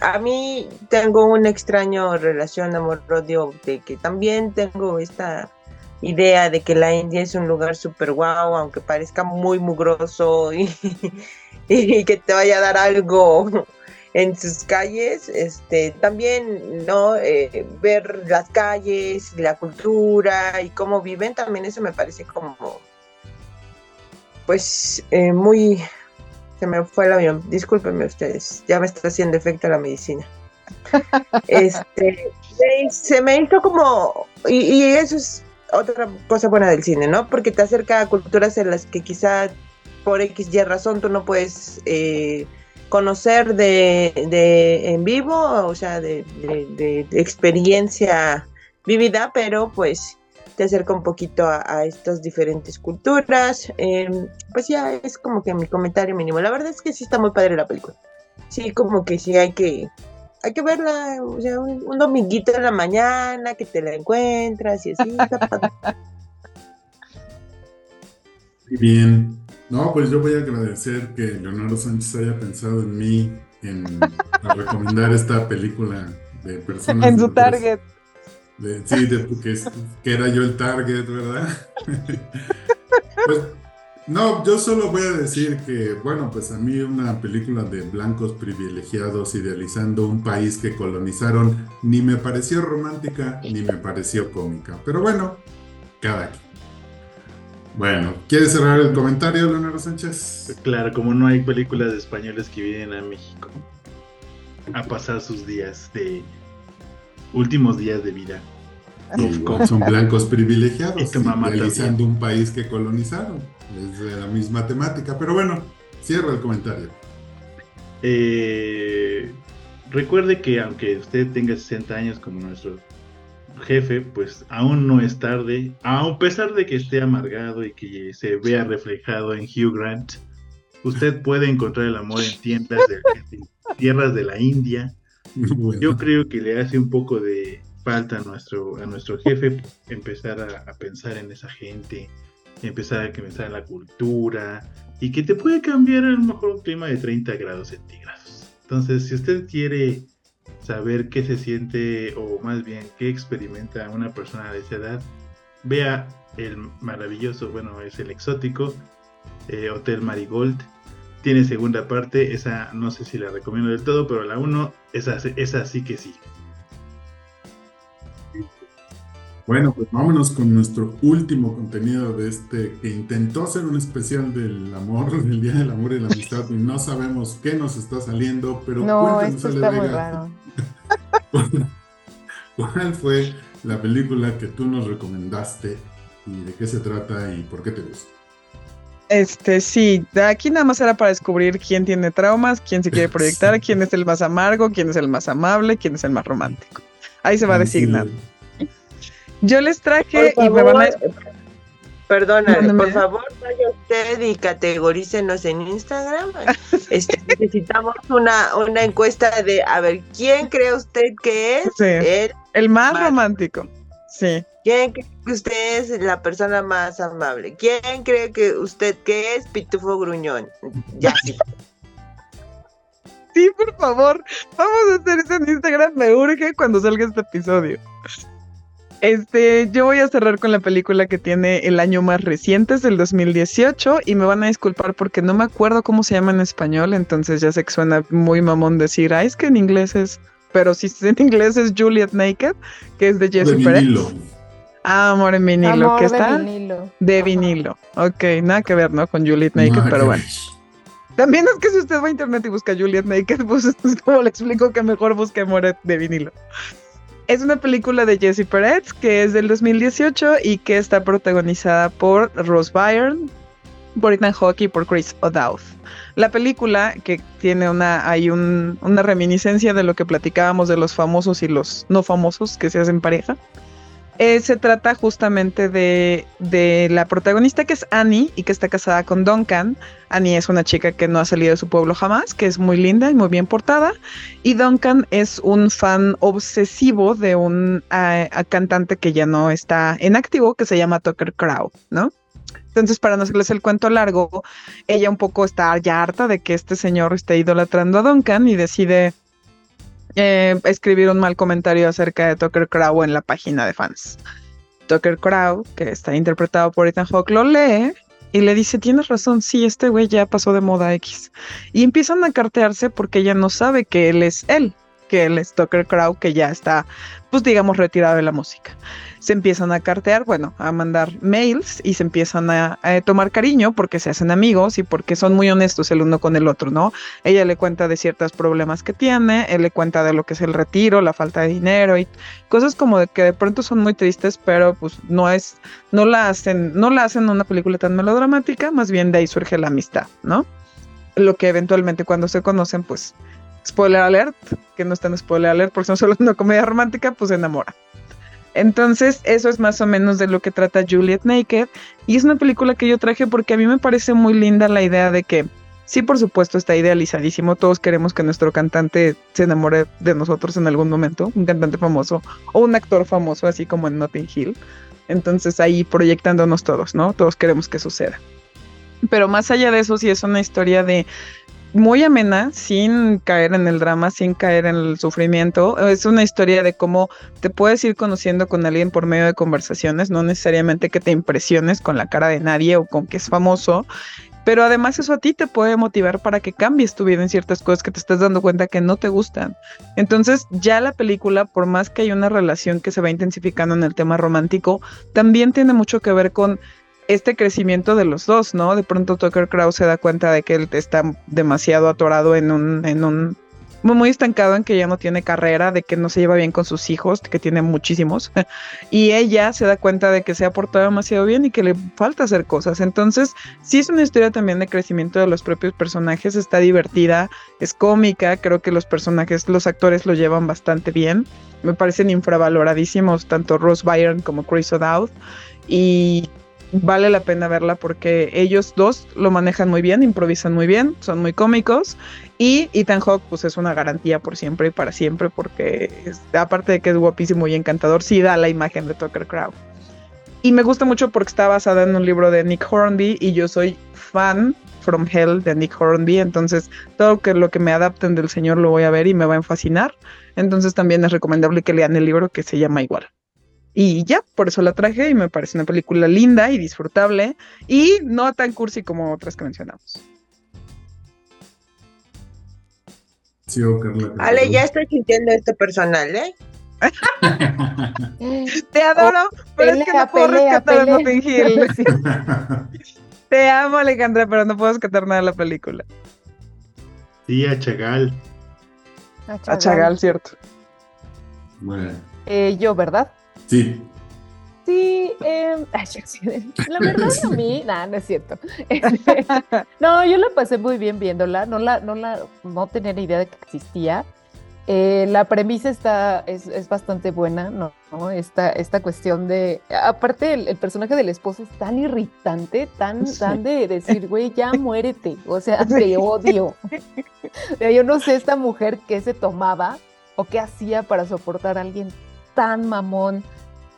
a mí tengo una extraña relación amor-odio de que también tengo esta idea de que la India es un lugar súper guau, aunque parezca muy mugroso y (laughs) que te vaya a dar algo en sus calles, este, también, ¿no? Eh, ver las calles, la cultura y cómo viven, también eso me parece como, pues, eh, muy, se me fue el avión, discúlpenme ustedes, ya me está haciendo efecto la medicina. (laughs) Este, se- me hizo como, y, y eso es otra cosa buena del cine, ¿no? Porque te acerca a culturas en las que quizá por X y razón tú no puedes eh, conocer de, de en vivo, o sea, de, de- experiencia vivida, pero pues te acerca un poquito a, estas diferentes culturas. eh, pues ya es como que mi comentario mínimo. La verdad es que sí está muy padre la película. Sí, como que sí hay que hay que verla, o sea, un, dominguito en la mañana que te la encuentras y así. (laughs) Muy bien. No, pues yo voy a agradecer que Leonardo Sánchez haya pensado en mí en recomendar esta película de personas. En su target. de- sí, de- que, es- que era yo el target, ¿verdad? (laughs) pues, no, yo solo voy a decir que, bueno, pues a mí una película de blancos privilegiados idealizando un país que colonizaron ni me pareció romántica ni me pareció cómica. Pero bueno, cada quien. Bueno, ¿quieres cerrar el comentario, Leonardo Sánchez? Claro, como no hay películas de españoles que vienen a México a pasar sus días de últimos días de vida. Son blancos privilegiados, mamá idealizando un país que colonizaron. Es de la misma temática, pero bueno, cierra el comentario. Eh, recuerde que aunque usted tenga 60 años como nuestro jefe, pues aún no es tarde, a pesar de que esté amargado y que se vea reflejado en Hugh Grant, usted puede encontrar el amor en tiendas de en tierras de la India. Bueno, Yo creo que le hace un poco de falta a nuestro, a nuestro jefe empezar a, a pensar en esa gente, empezar a pensar en la cultura y que te puede cambiar a lo mejor un clima de 30 grados centígrados. Entonces, si usted quiere saber qué se siente o más bien qué experimenta una persona de esa edad, vea el maravilloso, bueno, es el exótico eh, Hotel Marigold. Tiene segunda parte, esa no sé si la recomiendo del todo, pero la 1, esa, esa sí que sí. Bueno, pues vámonos con nuestro último contenido de este que intentó ser un especial del amor, (laughs) del Día del Amor y la Amistad y no sabemos qué nos está saliendo, pero No, cuéntanos, esto está muy raro. (laughs) ¿Cuál fue la película que tú nos recomendaste y de qué se trata y por qué te gusta? Este, sí, de aquí nada más era para descubrir quién tiene traumas, quién se quiere (laughs) proyectar, Sí. quién es el más amargo, quién es el más amable, quién es el más romántico. Ahí se va Así designando. de- Yo les traje y me van a... Mándame. por favor, vaya usted y categorícenos en Instagram. (laughs) Este, necesitamos una, una encuesta de, a ver, ¿quién cree usted que es? Sí. él? El más Más. romántico. Sí. ¿Quién cree que usted es la persona más amable? ¿Quién cree que usted que es Pitufo Gruñón? Ya, sí. Sí, por favor. Vamos a hacer eso en Instagram. Me urge cuando salga este episodio. Este, yo voy a cerrar con la película que tiene el año más reciente, es del 2018, y me van a disculpar porque no me acuerdo cómo se llama en español, entonces ya sé que suena muy mamón decir, ay, es que en inglés es, pero si es (laughs) en inglés es Juliet Naked, que es de De Jesse Pérez. vinilo. Ah, amor en vinilo, Amor que de está vinilo. de vinilo. Ok, nada que ver, ¿no? Con Juliet Naked, pero bueno. También es que si usted va a internet y busca Juliet Naked, (laughs) pues (laughs) es como le explico que mejor busque Amor de vinilo. Es una película de Jesse Peretz que es del 2018 y que está protagonizada por Rose Byrne, por Ethan Hawke y por Chris O'Dowd. La película, que tiene una, hay un- una reminiscencia de lo que platicábamos de los famosos y los no famosos que se hacen pareja, eh, se trata justamente de, de la protagonista que es Annie y que está casada con Duncan. Annie es una chica que no ha salido de su pueblo jamás, que es muy linda y muy bien portada. Y Duncan es un fan obsesivo de un cantante que ya no está en activo, que se llama Tucker Crow, ¿no? Entonces, para no hacerles el cuento largo, ella un poco está ya harta de que este señor esté idolatrando a Duncan y decide eh, escribir un mal comentario acerca de Tucker Crow en la página de fans. Tucker Crow, que está interpretado por Ethan Hawke, lo lee y le dice, tienes razón, sí, este güey ya pasó de moda X. Y empiezan a cartearse porque ella no sabe que él es él, que él es Tucker Crow, que ya está, pues digamos, retirado de la música. Se empiezan a cartear, bueno, a mandar mails y se empiezan a, a tomar cariño porque se hacen amigos y porque son muy honestos el uno con el otro, ¿no? Ella le cuenta de ciertos problemas que tiene, él le cuenta de lo que es el retiro, la falta de dinero y cosas como de que de pronto son muy tristes, pero pues no es, no la hacen, no la hacen una película tan melodramática, más bien de ahí surge la amistad, ¿no? Lo que eventualmente cuando se conocen, pues, spoiler alert, que no están spoiler alert, porque son solo una comedia romántica, pues se enamora. Entonces, eso es más o menos de lo que trata Juliet Naked. Y es una película que yo traje porque a mí me parece muy linda la idea de que, sí, por supuesto, está idealizadísimo. Todos queremos que nuestro cantante se enamore de nosotros en algún momento, un cantante famoso o un actor famoso, así como en Notting Hill. Entonces, ahí proyectándonos todos, ¿no? Todos queremos que suceda. Pero más allá de eso, sí es una historia de muy amena, sin caer en el drama, sin caer en el sufrimiento. Es una historia de cómo te puedes ir conociendo con alguien por medio de conversaciones, no necesariamente que te impresiones con la cara de nadie o con que es famoso, pero además eso a ti te puede motivar para que cambies tu vida en ciertas cosas que te estás dando cuenta que no te gustan. Entonces ya la película, por más que hay una relación que se va intensificando en el tema romántico, también tiene mucho que ver con este crecimiento de los dos, ¿no? De pronto Tucker Crow se da cuenta de que él está demasiado atorado en un, en un, muy estancado en que ya no tiene carrera, de que no se lleva bien con sus hijos, que tiene muchísimos, (laughs) y ella se da cuenta de que se ha portado demasiado bien y que le falta hacer cosas. Entonces, sí es una historia también de crecimiento de los propios personajes, está divertida, es cómica, creo que los personajes, los actores lo llevan bastante bien, me parecen infravaloradísimos tanto Rose Byrne como Chris O'Dowd, y vale la pena verla porque ellos dos lo manejan muy bien, improvisan muy bien, son muy cómicos y Ethan Hawke pues es una garantía por siempre y para siempre porque aparte de que es guapísimo y encantador, sí da la imagen de Tucker Crow. Y me gusta mucho porque está basada en un libro de Nick Hornby y yo soy fan From Hell de Nick Hornby, entonces todo lo que me adapten del señor lo voy a ver y me va a fascinar. Entonces también es recomendable que lean el libro que se llama igual. Y ya, por eso la traje y me parece una película linda y disfrutable y no tan cursi como otras que mencionamos. Sí, o Carla. Ale, ya estoy sintiendo esto personal, ¿eh? (laughs) Te adoro, pero es que no puedo pelea, rescatar a pelea. Notting Hill. Sí. (laughs) Te amo, Alejandra, pero no puedo rescatar nada de la película. Sí, a Chagal. A Chagal, cierto. Bueno, Eh, yo, ¿verdad? Sí. Sí, eh, (laughs) ay, la verdad a mí, (laughs) nada, no es cierto. (laughs) No, yo la pasé muy bien viéndola, no la, no la, no tenía ni idea de que existía. Eh, la premisa está, es, es bastante buena, ¿no? ¿no? Esta, esta cuestión de. Aparte, el, el personaje del esposo es tan irritante, tan, Sí. tan de decir, güey, ya muérete. O sea, te odio. Yo no sé esta mujer qué se tomaba o qué hacía para soportar a alguien tan mamón,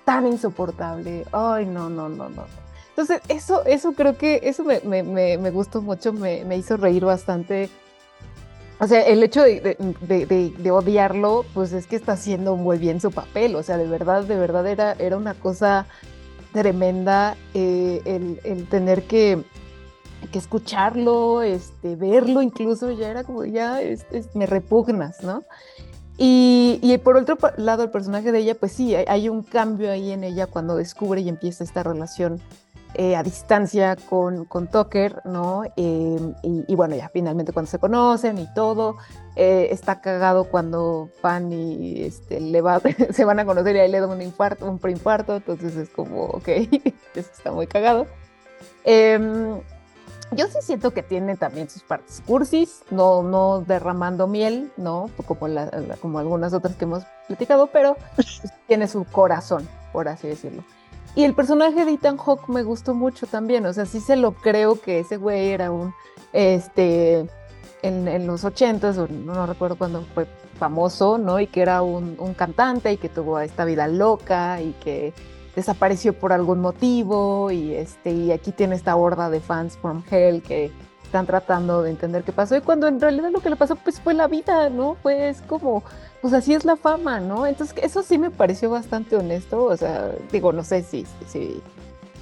tan insoportable. Ay, no, no, no, no. Entonces, eso, eso creo que, eso me, me, me, me gustó mucho, me, me hizo reír bastante. O sea, el hecho de, de, odiarlo, pues es que está haciendo muy bien su papel. O sea, de verdad, de verdad era, era una cosa tremenda eh, el, el tener que, que escucharlo, este, verlo incluso, ya era como, ya es- me repugnas, ¿no? Y, por otro lado, el personaje de ella, pues sí, hay, un cambio ahí en ella cuando descubre y empieza esta relación eh, a distancia con, con Tucker, ¿no? Eh, y, bueno, ya finalmente cuando se conocen y todo, eh, está cagado cuando van y este, (laughs) se van a conocer y ahí le da un infarto, un preinfarto, entonces es como, ok, (laughs) eso está muy cagado. Yo sí siento que tiene también sus partes cursis, no, no derramando miel, ¿no? Como, la- la- como algunas otras que hemos platicado, pero pues, (laughs) tiene su corazón, por así decirlo. Y el personaje de Ethan Hawke me gustó mucho también, o sea, sí se lo creo que ese güey era un, este, en, en los ochentas, o no, no recuerdo cuándo fue famoso, ¿no? Y que era un, un cantante y que tuvo esta vida loca y que desapareció por algún motivo y este y aquí tiene esta horda de fans from hell que están tratando de entender qué pasó y cuando en realidad lo que le pasó pues fue la vida, ¿no? Pues como pues así es la fama, ¿no? Entonces eso sí me pareció bastante honesto, o sea, digo, no sé si si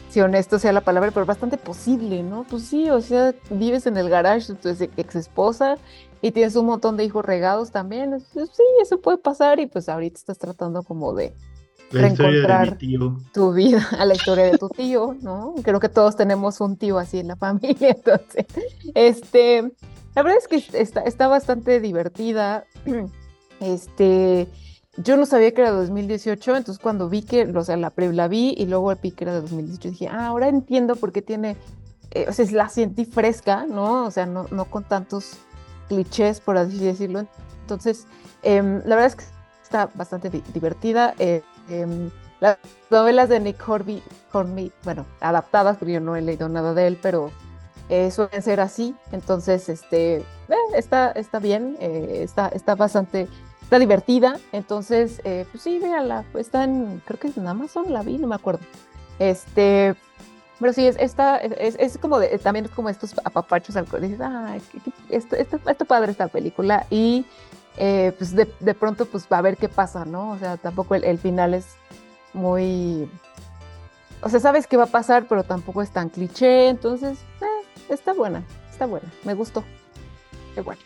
si honesto sea la palabra, pero bastante posible, ¿no? Pues sí, o sea, vives en el garage de tu ex esposa y tienes un montón de hijos regados también, sí, eso puede pasar y pues ahorita estás tratando como de La historia de mi reencontrar tío. tu vida a (laughs) la historia de tu tío, ¿no? Creo que todos tenemos un tío así en la familia, (laughs) entonces, este, la verdad es que está, está bastante divertida, (clears throat) este, yo no sabía que era 2018, entonces cuando vi que, o sea, la, pre- la vi y luego vi que era de 2018, dije, ah, ahora entiendo por qué tiene, eh, o sea, la sentí fresca, ¿no? O sea, no, no con tantos clichés, por así decirlo, entonces, em, la verdad es que está bastante di- divertida, eh, em, las novelas de Nick Horby, Hornby, bueno, adaptadas, porque yo no he leído nada de él, pero eh, suelen ser así. Entonces, este, eh, está, está bien, eh, está, está bastante, está divertida. Entonces, eh, pues sí, véanla. Está en, creo que es en Amazon, la vi, no me acuerdo. Este, pero sí, es, está, es, es como de, también como estos apapachos al dices, ah, está padre esta película. Y eh, pues de, de pronto, pues va a ver qué pasa, ¿no? O sea, tampoco el, el final es muy. O sea, sabes qué va a pasar, pero tampoco es tan cliché. Entonces, eh, está buena, está buena. Me gustó. Qué bueno.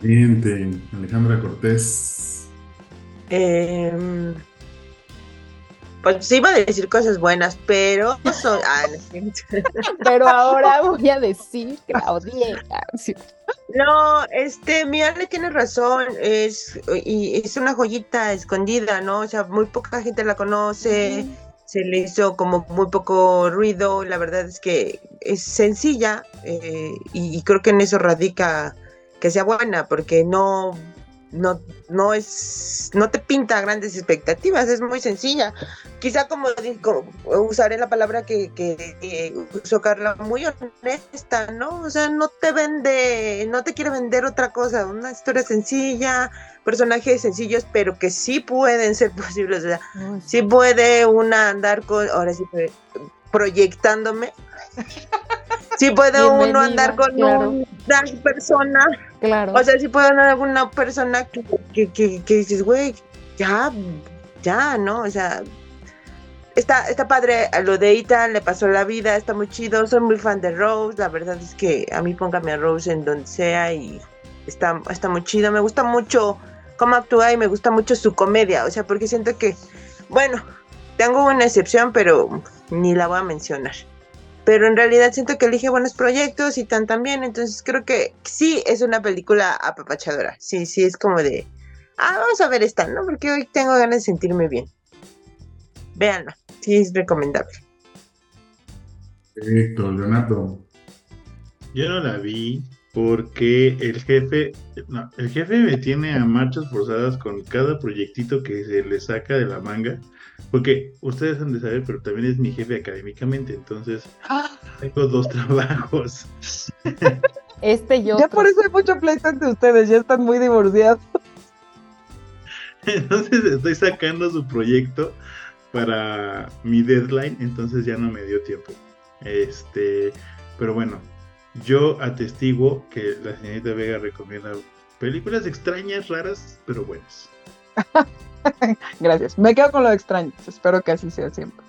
Siguiente, Alejandra Cortés. Em, pues sí iba a decir cosas buenas, pero son- ah, no. (laughs) Pero ahora voy a decir que la odié. No, este, mi Ale tiene razón, es, y es una joyita escondida, ¿no? O sea, muy poca gente la conoce, se le hizo como muy poco ruido, la verdad es que es sencilla, eh, y, y creo que en eso radica que sea buena, porque no, no, no es, no te pinta grandes expectativas, es muy sencilla. Quizá como, como usaré la palabra que, que, que usó Carla, muy honesta, ¿no? O sea, no te vende, no te quiere vender otra cosa, una historia sencilla, personajes sencillos, pero que sí pueden ser (laughs) posibles, o sea, Uy, sí puede una andar con, ahora sí, pro- proyectándome. (laughs) Sí puede uno andar con claro. Una persona, Claro. o sea, sí puede andar con una persona que, que, que, que dices, güey, ya, ya, ¿no? O sea, está, está padre, a lo de Ethan le pasó la vida, está muy chido, soy muy fan de Rose, la verdad es que a mí póngame a Rose en donde sea y está, está muy chido, me gusta mucho cómo actúa y me gusta mucho su comedia, o sea, porque siento que, bueno, tengo una excepción, pero ni la voy a mencionar. Pero en realidad siento que elige buenos proyectos y tan también, entonces creo que sí es una película apapachadora. Sí, sí es como de, ah, vamos a ver esta, ¿no? Porque hoy tengo ganas de sentirme bien. Véanla, sí es recomendable. Perfecto, Leonardo. Yo no la vi, porque el jefe, no, el jefe me tiene a marchas forzadas con cada proyectito que se le saca de la manga, porque ustedes han de saber, pero también es mi jefe académicamente, entonces tengo dos trabajos. Este yo. Ya por eso hay mucho pleito entre ustedes, ya están muy divorciados. Entonces estoy sacando su proyecto para mi deadline, entonces ya no me dio tiempo. Este, pero bueno, yo atestiguo que la señorita Vega recomienda películas extrañas, raras, pero buenas. (laughs) (laughs) Gracias. Me quedo con lo extraño. Espero que así sea siempre.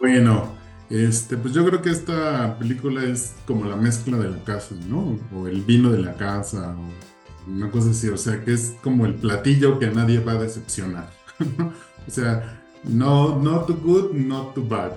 Bueno, este, pues yo creo que esta película es como la mezcla de la casa, ¿no? O el vino de la casa, o una cosa así. O sea, que es como el platillo que a nadie va a decepcionar. (laughs) o sea, no, not too good, not too bad.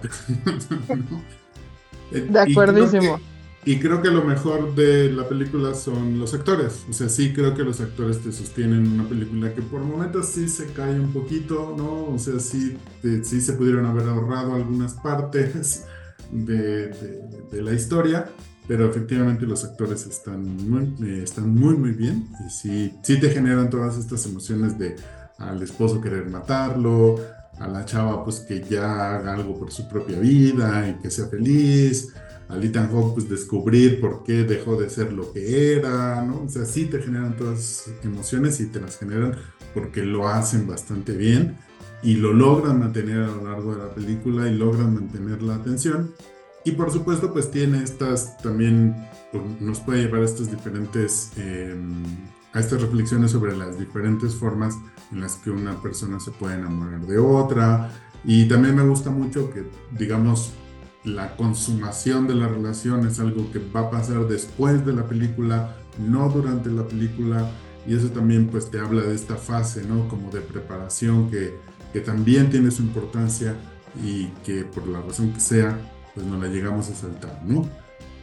(laughs) De acuerdísimo. Y creo que lo mejor de la película son los actores. O sea, sí creo que los actores te sostienen una película que por momentos sí se cae un poquito, ¿no? O sea, sí, sí se pudieron haber ahorrado algunas partes de, de, de la historia, pero efectivamente los actores están muy, eh, están muy, muy bien y sí, sí te generan todas estas emociones de al esposo querer matarlo, a la chava pues que ya haga algo por su propia vida y que sea feliz, a Ethan Hawke pues descubrir por qué dejó de ser lo que era, ¿no? O sea, sí te generan todas emociones y te las generan porque lo hacen bastante bien y lo logran mantener a lo largo de la película y logran mantener la atención. Y por supuesto pues tiene estas también, pues, nos puede llevar a estas diferentes, eh, a estas reflexiones sobre las diferentes formas en las que una persona se puede enamorar de otra. Y también me gusta mucho que, digamos, la consumación de la relación es algo que va a pasar después de la película, no durante la película. Y eso también pues te habla de esta fase, ¿no? Como de preparación que, que también tiene su importancia y que por la razón que sea, pues no la llegamos a saltar, ¿no?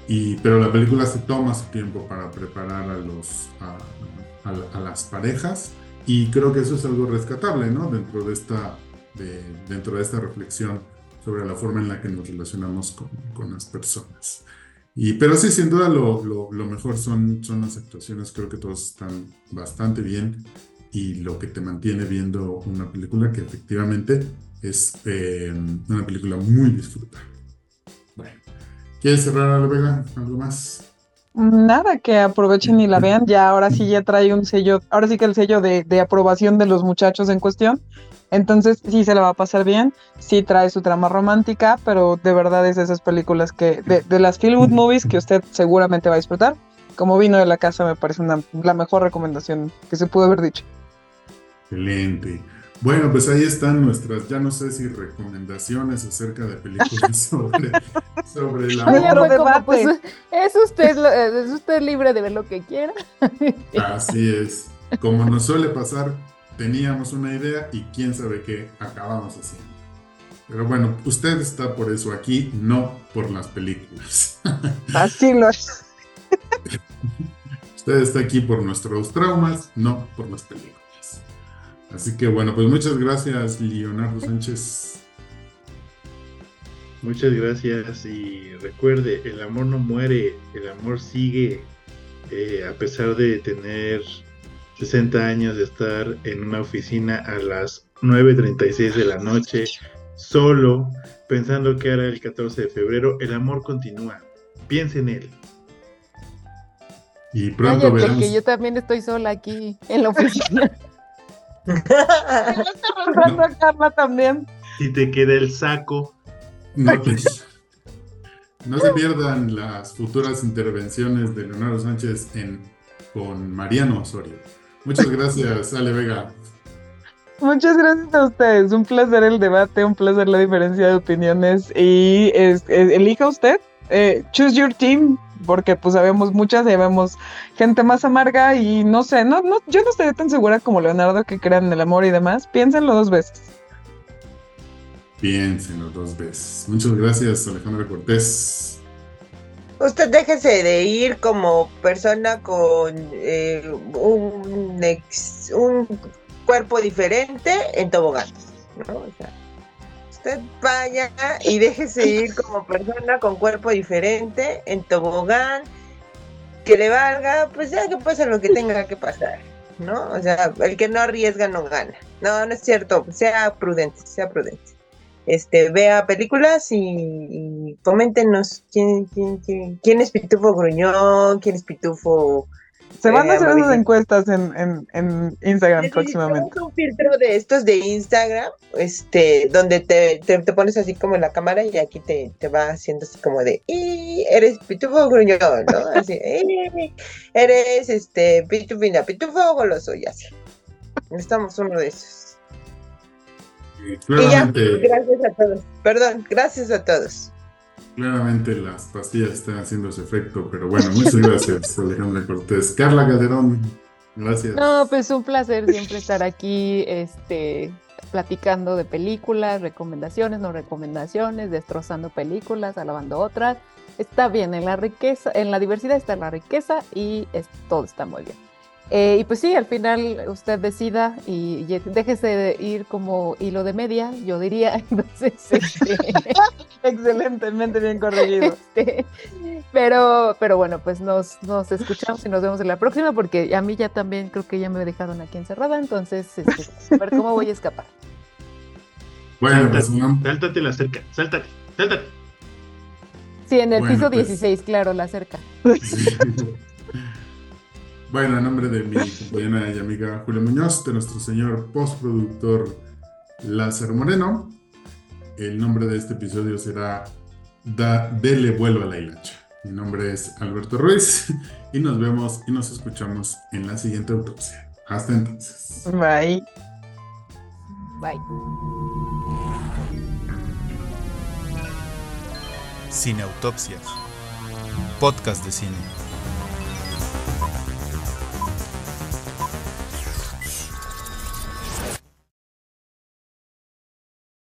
Y, pero la película se toma su tiempo para preparar a, los, a, las parejas y creo que eso es algo rescatable, ¿no? Dentro de esta, de, dentro de esta reflexión sobre la forma en la que nos relacionamos con, con las personas. Y, pero sí, sin duda lo, lo, lo, mejor son, son las actuaciones, creo que todos están bastante bien y lo que te mantiene viendo una película que efectivamente es eh, una película muy disfrutable. Bueno, ¿quieres cerrar Vega? ¿Algo más? Nada, que aprovechen y la vean. Ya ahora sí ya trae un sello, ahora sí que el sello de, de, aprobación de los muchachos en cuestión. Entonces sí se la va a pasar bien, sí trae su trama romántica, pero de verdad es de esas películas que, de, de las feel movies que usted seguramente va a disfrutar. Como vino de la casa me parece una, la mejor recomendación que se pudo haber dicho. Excelente. Bueno, pues ahí están nuestras, ya no sé si recomendaciones acerca de películas (laughs) sobre, sobre el amor. Oye, como, pues, es, usted, es usted libre de ver lo que quiera. (laughs) Así es. Como nos suele pasar, teníamos una idea y quién sabe qué acabamos haciendo. Pero bueno, usted está por eso aquí, no por las películas. (laughs) Así lo es. Usted está aquí por nuestros traumas, no por las películas. Así que bueno, pues muchas gracias, Leonardo Sánchez. Muchas gracias y recuerde, el amor no muere, el amor sigue eh, a pesar de tener 60 años de estar en una oficina a las 9.36 de la noche, solo, pensando que era el 14 de febrero, el amor continúa. Piense en él. Y pronto Cállate, veremos. que yo también estoy sola aquí en la oficina. (laughs) Está a Carla también. Si te queda el saco. No, pues, no se pierdan las futuras intervenciones de Leonardo Sánchez en, con Mariano Osorio. Muchas gracias, Ale Vega. Muchas gracias a ustedes. Un placer el debate, un placer la diferencia de opiniones. Y es, es, elija usted, eh, choose your team, porque pues sabemos muchas, sabemos gente más amarga y no sé, no, no, yo no estoy tan segura como Leonardo que crean en el amor y demás. Piénsenlo dos veces. Piénsenlo dos veces. Muchas gracias, Alejandra Cortés. Usted déjese de ir como persona con eh, un, ex, un cuerpo diferente en tobogán. ¿no? O sea, usted vaya y déjese ir como persona con cuerpo diferente en tobogán que le valga, pues ya que pasa lo que tenga que pasar, ¿no? O sea, el que no arriesga no gana. No, no es cierto, sea prudente, sea prudente. Este, vea películas y, coméntenos quién, quién, quién es Pitufo Gruñón, quién es Pitufo Se van a Eh, hacer esas encuestas en, en, en Instagram Necesitamos próximamente. un filtro de estos de Instagram, este, donde te, te, te pones así como en la cámara y aquí te, te va haciendo así como de, "Y eres pitufo gruñón, ¿no? (laughs) Así, "Y eres este pitufina, pitufo goloso y así. Necesitamos uno de esos. Y Y ya, claramente, gracias a todos. Perdón, gracias a todos. Claramente las pastillas están haciendo su efecto, pero bueno, muchas gracias, (laughs) Alejandra Cortés. Carla Calderón, gracias. No, pues un placer siempre estar aquí, este, platicando de películas, recomendaciones, no recomendaciones, destrozando películas, alabando otras. Está bien, en la riqueza, en la diversidad está la riqueza y es- todo está muy bien. Eh, y pues sí, al final usted decida y, y déjese de ir como hilo de media, yo diría. (laughs) Entonces, este, (laughs) Excelentemente bien corregido. este, pero, pero bueno, pues nos, nos escuchamos y nos vemos en la próxima, porque a mí ya también creo que ya me dejaron aquí encerrada, entonces este, a ver cómo voy a escapar. Bueno, pues una- Sáltate la cerca, sáltate, sáltate. Sí, en el Bueno, piso pues. 16, claro, la cerca. (laughs) Bueno, en nombre de mi compañera y amiga Julia Muñoz, de nuestro señor postproductor Lázaro Moreno, el nombre de este episodio será da, Dele vuelo a la hilacha. Mi nombre es Alberto Ruiz (laughs) y nos vemos y nos escuchamos en la siguiente autopsia. Hasta entonces. Bye. Bye. Cineautopsias. Podcast de cine.